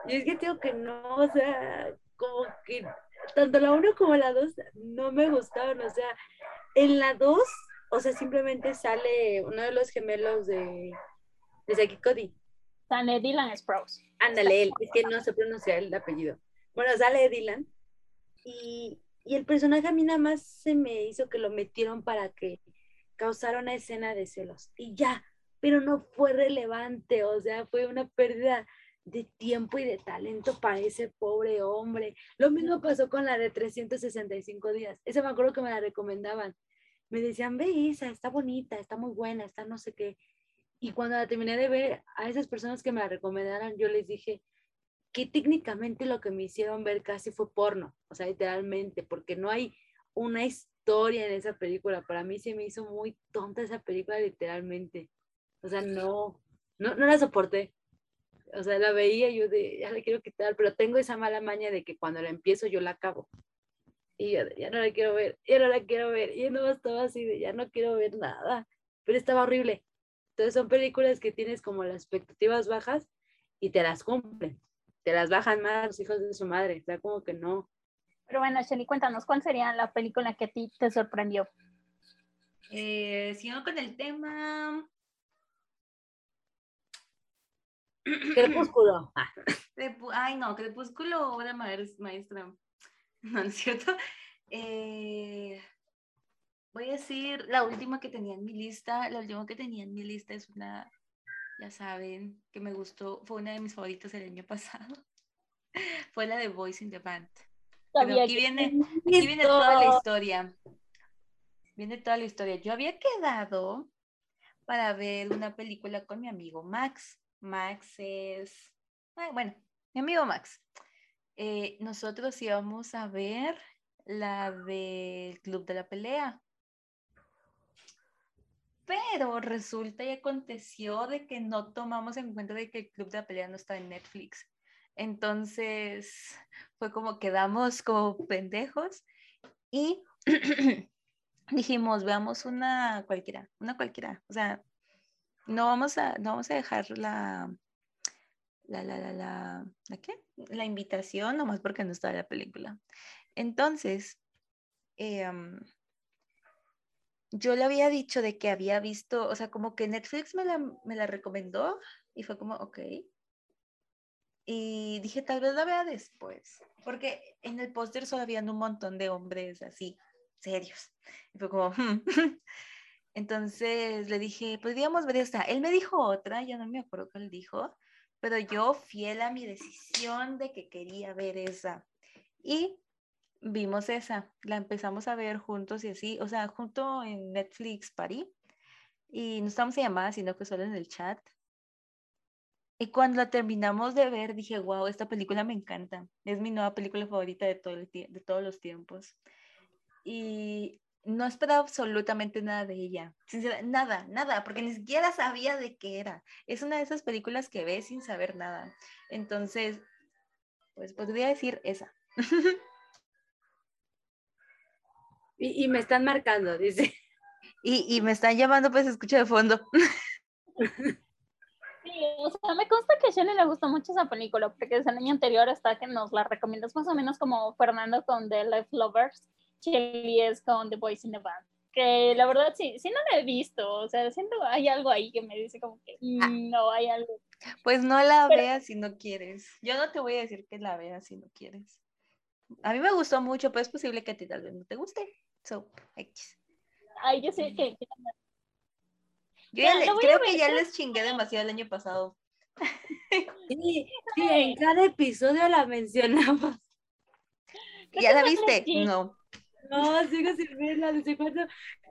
Y es que tengo que no, o sea, como que tanto la 1 como la 2 no me gustaron, o sea, en la 2, o sea, simplemente sale uno de los gemelos de, de Saki Cody. Sale Dylan Sprouse. Ándale, él, es que no sé pronunciar el apellido. Bueno, sale Dylan y, y el personaje a mí nada más se me hizo que lo metieron para que causara una escena de celos y ya, pero no fue relevante, o sea, fue una pérdida de tiempo y de talento para ese pobre hombre. Lo mismo pasó con la de 365 días. Esa me acuerdo que me la recomendaban. Me decían, ve Isa, está bonita, está muy buena, está no sé qué. Y cuando la terminé de ver, a esas personas que me la recomendaron, yo les dije que técnicamente lo que me hicieron ver casi fue porno, o sea, literalmente, porque no hay una historia en esa película. Para mí se me hizo muy tonta esa película, literalmente. O sea, no, no, no la soporté. O sea, la veía yo de, ya la quiero quitar, pero tengo esa mala maña de que cuando la empiezo yo la acabo. Y yo de, ya no la quiero ver, ya no la quiero ver. Y yo no estaba así de, ya no quiero ver nada. Pero estaba horrible. Entonces son películas que tienes como las expectativas bajas y te las cumplen. Te las bajan más los hijos de su madre. Sea, como que no. Pero bueno, Shelly, cuéntanos, ¿cuál sería la película que a ti te sorprendió? Eh, siguiendo con el tema. Crepúsculo. Ah, Ay, no, Crepúsculo, obra maes- maestra. No, no es cierto. Eh, voy a decir la última que tenía en mi lista. La última que tenía en mi lista es una, ya saben, que me gustó. Fue una de mis favoritas el año pasado. Fue la de Voice in the Band. Pero aquí viene, aquí viene toda la historia. Viene toda la historia. Yo había quedado para ver una película con mi amigo Max. Max es, ay, bueno, mi amigo Max. Eh, nosotros íbamos a ver la del Club de la Pelea. Pero resulta y aconteció de que no tomamos en cuenta de que el Club de la Pelea no está en Netflix. Entonces fue como quedamos como pendejos y dijimos, veamos una cualquiera, una cualquiera. O sea, no vamos a, no vamos a dejar la, la, la, la, la, ¿la qué? La invitación, nomás porque no estaba la película. Entonces, em, yo le había dicho de que había visto, o sea, como que Netflix me la, me la recomendó y fue como, ok. Y dije, tal vez la vea después, porque en el póster solo habían un montón de hombres así, serios. Y fue como, hmm". entonces le dije, podríamos ver esta. Él me dijo otra, ya no me acuerdo qué él dijo, pero yo fiel a mi decisión de que quería ver esa. Y vimos esa, la empezamos a ver juntos y así, o sea, junto en Netflix Party. Y no estamos en llamada, sino que solo en el chat. Y cuando la terminamos de ver, dije, wow, esta película me encanta. Es mi nueva película favorita de, todo el de todos los tiempos. Y no esperaba absolutamente nada de ella. nada, nada, porque ni siquiera sabía de qué era. Es una de esas películas que ves sin saber nada. Entonces, pues podría decir esa. y, me están marcando, dice. Y, y me están llamando, pues escucho de fondo. O sea, me consta que a Shelly le gustó mucho esa película, porque desde el año anterior está que nos la recomiendas más o menos como Fernando con The Life Lovers, Shelly es con The Boys in the Band. Que la verdad sí, sí no la he visto, o sea, siento hay algo ahí que me dice como que mm, ah. no hay algo. Pues no la veas si no quieres. Yo no te voy a decir que la veas si no quieres. A mí me gustó mucho, pero es posible que a ti tal vez no te guste. So, X. Ay, yo sé que yo creo que ya les chingué demasiado el año pasado. Sí, sí, en cada episodio la mencionamos. ¿Ya la viste? No. No, sigo sin verla. Desde cuando,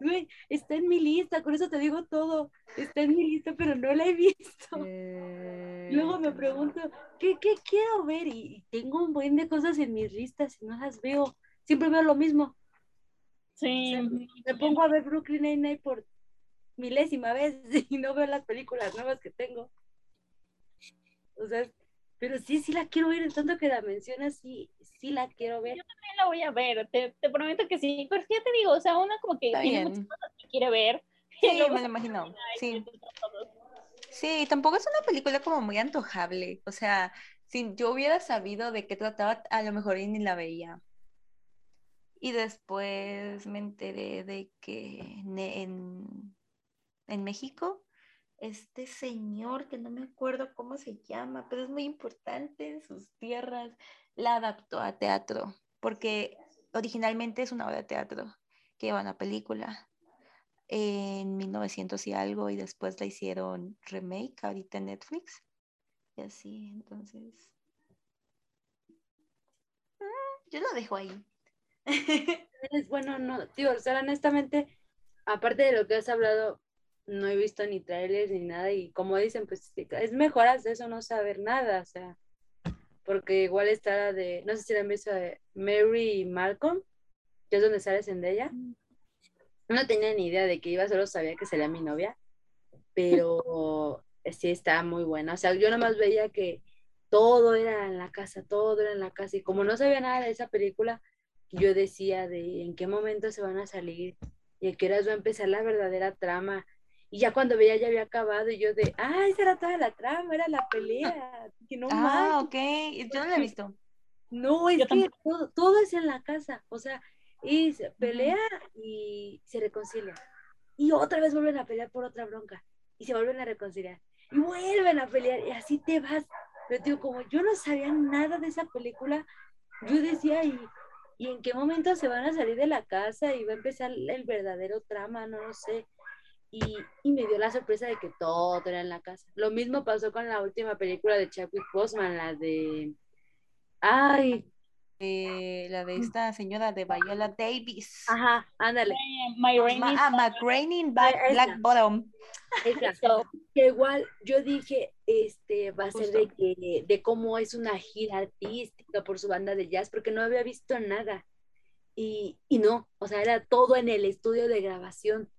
güey, está en mi lista, con eso te digo todo. Está en mi lista, pero no la he visto. Eh, Luego me pregunto, ¿qué, ¿qué, quiero ver? Y tengo un buen de cosas en mis listas y no las veo. Siempre veo lo mismo. Sí. me pongo a ver Brooklyn Nine-Nine por milésima vez y no veo las películas nuevas que tengo. O sea, pero sí, sí la quiero ver, en tanto que la mencionas, sí, sí la quiero ver. Yo también la voy a ver, te, te prometo que sí, pero ya te digo, o sea, una como que tiene muchas cosas que quiere ver. Sí, me lo imagino, sí. Sí, tampoco es una película como muy antojable, o sea, si yo hubiera sabido de qué trataba, a lo mejor ni la veía. Y después me enteré de que en en México, este señor que no me acuerdo cómo se llama, pero es muy importante en sus tierras, la adaptó a teatro, porque originalmente es una obra de teatro que lleva una película en 1900 y algo y después la hicieron remake ahorita en Netflix. Y así, entonces... Mm, yo lo dejo ahí. Bueno, no, tío, o sea, honestamente, aparte de lo que has hablado, no he visto ni trailers ni nada y como dicen, pues es mejor hacer eso, no saber nada, o sea, porque igual está la de, no sé si la han visto de Mary y Malcolm, que es donde sale Zendaya. No tenía ni idea de que iba, solo sabía que sería mi novia, pero sí está muy buena, o sea, yo nomás veía que todo era en la casa, todo era en la casa y como no sabía nada de esa película, yo decía de en qué momento se van a salir y a qué horas va a empezar la verdadera trama y ya cuando veía ya había acabado y yo de, ah, esa era toda la trama, era la pelea. Que no ah, ok, yo no la he visto. No, es que todo, es en la casa, o sea, se pelea y se reconcilia. Y otra vez vuelven a pelear por otra bronca y se vuelven a reconciliar. Y vuelven a pelear y así te vas. Pero digo, como yo no sabía nada de esa película, yo decía, ¿y, ¿y en qué momento se van a salir de la casa y va a empezar el verdadero trama? No lo sé y, me dio la sorpresa de que todo era en la casa. Lo mismo pasó con la última película de Chadwick Boseman, la de... Ay, la de esta señora de Viola Davis. Ajá, ándale. My ah, Raining Black, Bottom. que igual yo dije, este, va a ser de que, de cómo es una gira artística por su banda de jazz, porque no había visto nada. Y, y no, o sea, era todo en el estudio de grabación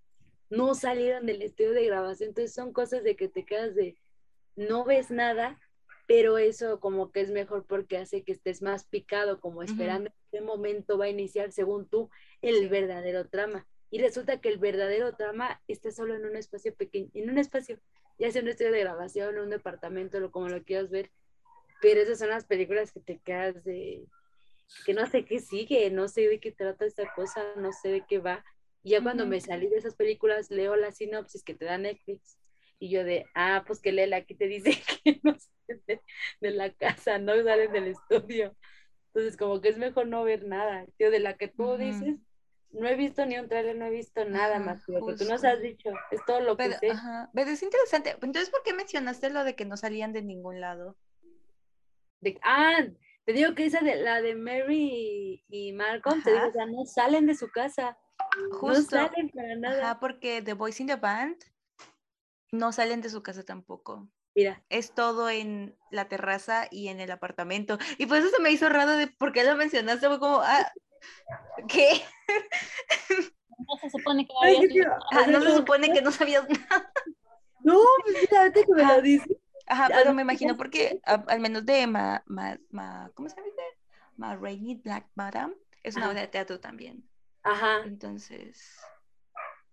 no salieron del estudio de grabación. Entonces son cosas de que te quedas de, no ves nada, pero eso como que es mejor porque hace que estés más picado, como esperando qué momento va a iniciar, según tú, el verdadero trama. Y resulta que el verdadero trama está solo en un espacio pequeño, en un espacio, ya sea un estudio de grabación, un departamento, o como lo quieras ver. Pero esas son las películas que te quedas de, que no sé qué sigue, no sé de qué trata esta cosa, no sé de qué va Y ya cuando me salí de esas películas, leo la sinopsis que te da Netflix. Y yo de, ah, pues que léela, aquí te dice que no salen de, de la casa, no salen del estudio. Entonces, como que es mejor no ver nada. Tío, de la que tú dices, no he visto ni un trailer, no he visto nada más. que tú nos has dicho, es todo lo que sé. ajá, pero es interesante. Entonces, ¿por qué mencionaste lo de que no salían de ningún lado? De- ah, te digo que esa de la de Mary y, Malcolm, te digo, o sea, no salen de su casa. No Justo. salen para nada. Ajá, porque The Boys in the Band no salen de su casa tampoco. Mira, Es todo en la terraza y en el apartamento. Y por eso se me hizo raro de por qué lo mencionaste. Fue como, ah, ¿qué? No se supone que Ay, había qué tío. Ah, no se supone que no sabías nada. no, pues mira, que me lo dices. Ajá, pero no me imagino porque a- al menos de Ma, Ma, Ma- ¿cómo se llama? Ma Rainey Black Bottom es una obra de teatro también. Ajá. Entonces,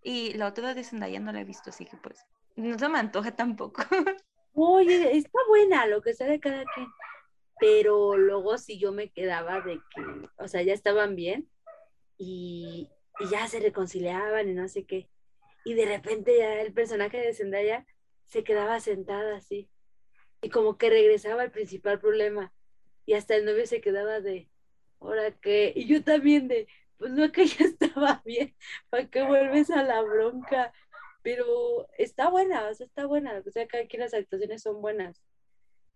y la otra de Zendaya no la he visto, así que pues no se me antoja tampoco. Oye, está buena lo que sea de cada quien. Pero luego sí yo me quedaba de que, o sea, ya estaban bien y, y ya se reconciliaban y no sé qué. Y de repente ya el personaje de Zendaya se quedaba sentada así. Y como que regresaba al principal problema. Y hasta el novio se quedaba de, ¿ahora qué? Y yo también de, pues no que ya estaba bien, ¿para qué vuelves a la bronca? Pero está buena, o sea, está buena. O sea, cada quien las actuaciones son buenas.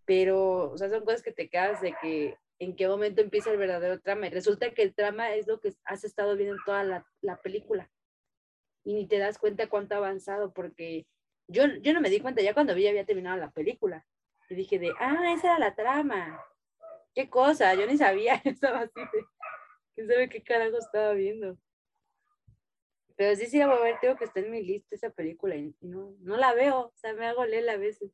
Pero, o sea, son cosas que te quedas de que en qué momento empieza el verdadero trama. Y resulta que el trama es lo que has estado viendo en toda la, la película. Y ni te das cuenta cuánto ha avanzado, porque yo, yo no me di cuenta ya cuando vi ya había terminado la película. Y dije de, ah, esa era la trama. Qué cosa, yo ni sabía, estaba así de, quién sabe qué carajo estaba viendo. Pero sí, sí, a ver, tengo que está en mi lista esa película y no, no la veo, o sea, me hago leer a veces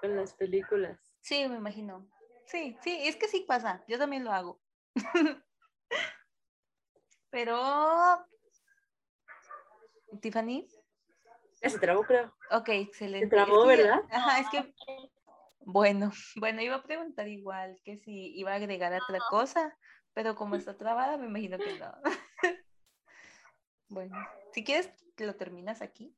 con las películas. Sí, me imagino. Sí, sí, es que sí pasa. Yo también lo hago. Pero, Tiffany, Ya se trabó, creo. ok, excelente. trabó, Es que- ¿verdad? Ajá, es que, bueno, bueno, iba a preguntar igual que si iba a agregar otra cosa, pero como está trabada, me imagino que no. Bueno, si quieres, lo terminas aquí.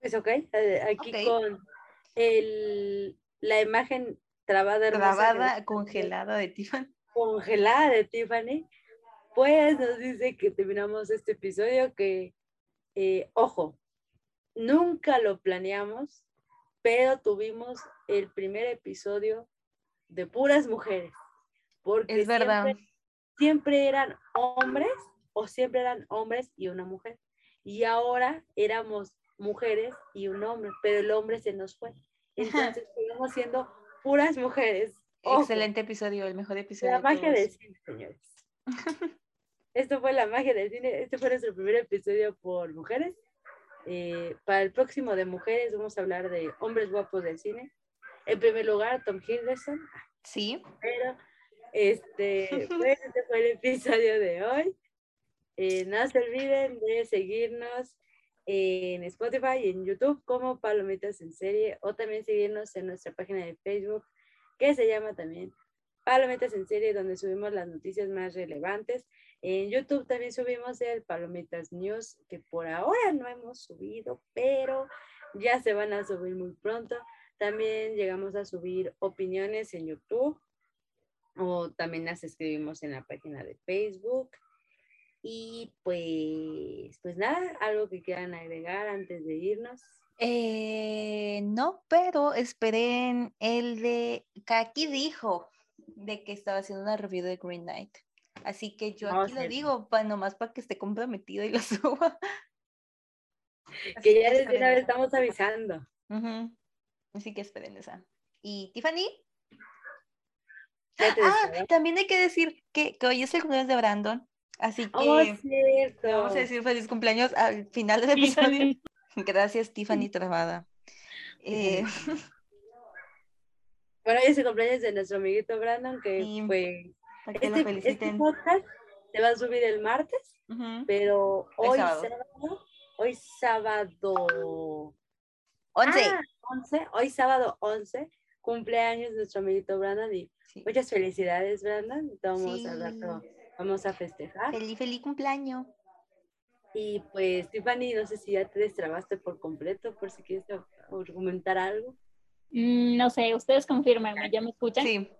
Pues ok, eh, aquí con el, la imagen trabada, nos- congelada de Tiffany. congelada de Tiffany, pues nos dice que terminamos este episodio que, eh, ojo, nunca lo planeamos, pero tuvimos el primer episodio de puras mujeres. Porque Es verdad. Siempre, siempre eran hombres o siempre eran hombres y una mujer. Y ahora éramos mujeres y un hombre, pero el hombre se nos fue. Entonces seguimos siendo puras mujeres. Ojo. Excelente episodio, el mejor episodio. La magia del cine, señores. Esto fue la magia del cine. Este fue nuestro primer episodio por mujeres. Eh, para el próximo de mujeres vamos a hablar de hombres guapos del cine. En primer lugar, Tom Hiddleston. Sí, Pero este, pues, este fue el episodio de hoy. Eh, no se olviden de seguirnos en Spotify y en YouTube como Palomitas en Serie o también seguirnos en nuestra página de Facebook que se llama también Palomitas en Serie donde subimos las noticias más relevantes. En YouTube también subimos el Palomitas News que por ahora no hemos subido, pero ya se van a subir muy pronto. También llegamos a subir opiniones en YouTube o también las escribimos en la página de Facebook. Y pues, pues nada, algo que quieran agregar antes de irnos. Eh, no, pero esperen el de aquí dijo de que estaba haciendo una review de Green Knight. Así que yo No, aquí lo digo pa, nomás para que esté comprometido y lo suba. Así Que ya desde una vez estamos avisando. Así que esperen esa. ¿Y Tiffany? Ah, también hay que decir que, que hoy es el cumpleaños de Brandon. Así que Oh, cierto. vamos a decir feliz cumpleaños al final del episodio. Gracias, Tiffany Trabada. Eh, Bueno, hoy es el cumpleaños de nuestro amiguito Brandon, que Sí, fue. para que lo Este, este podcast se va a subir el martes, pero Hoy hoy sábado. sábado, hoy sábado 11. Ah, 11, hoy sábado 11, cumpleaños de nuestro amiguito Brandon y Sí. muchas felicidades, Brandon. Vamos Sí. al rato, vamos a festejar. Feliz, feliz cumpleaños. Y pues, Tiffany, no sé si ya te destrabaste por completo, por si quieres argumentar algo. Mm, no sé, ustedes confirmenme, ¿ya me escuchan? Sí,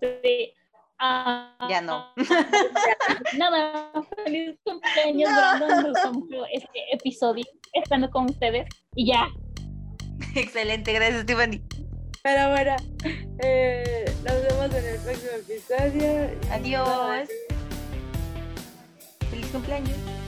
Sí. Ah, ya no. Nada, feliz cumpleaños, Brandon. Nos cumplió este episodio estando con ustedes y ya. Excelente, gracias, Tiffany. Pero bueno, eh, nos vemos en el próximo episodio. Adiós. Feliz cumpleaños.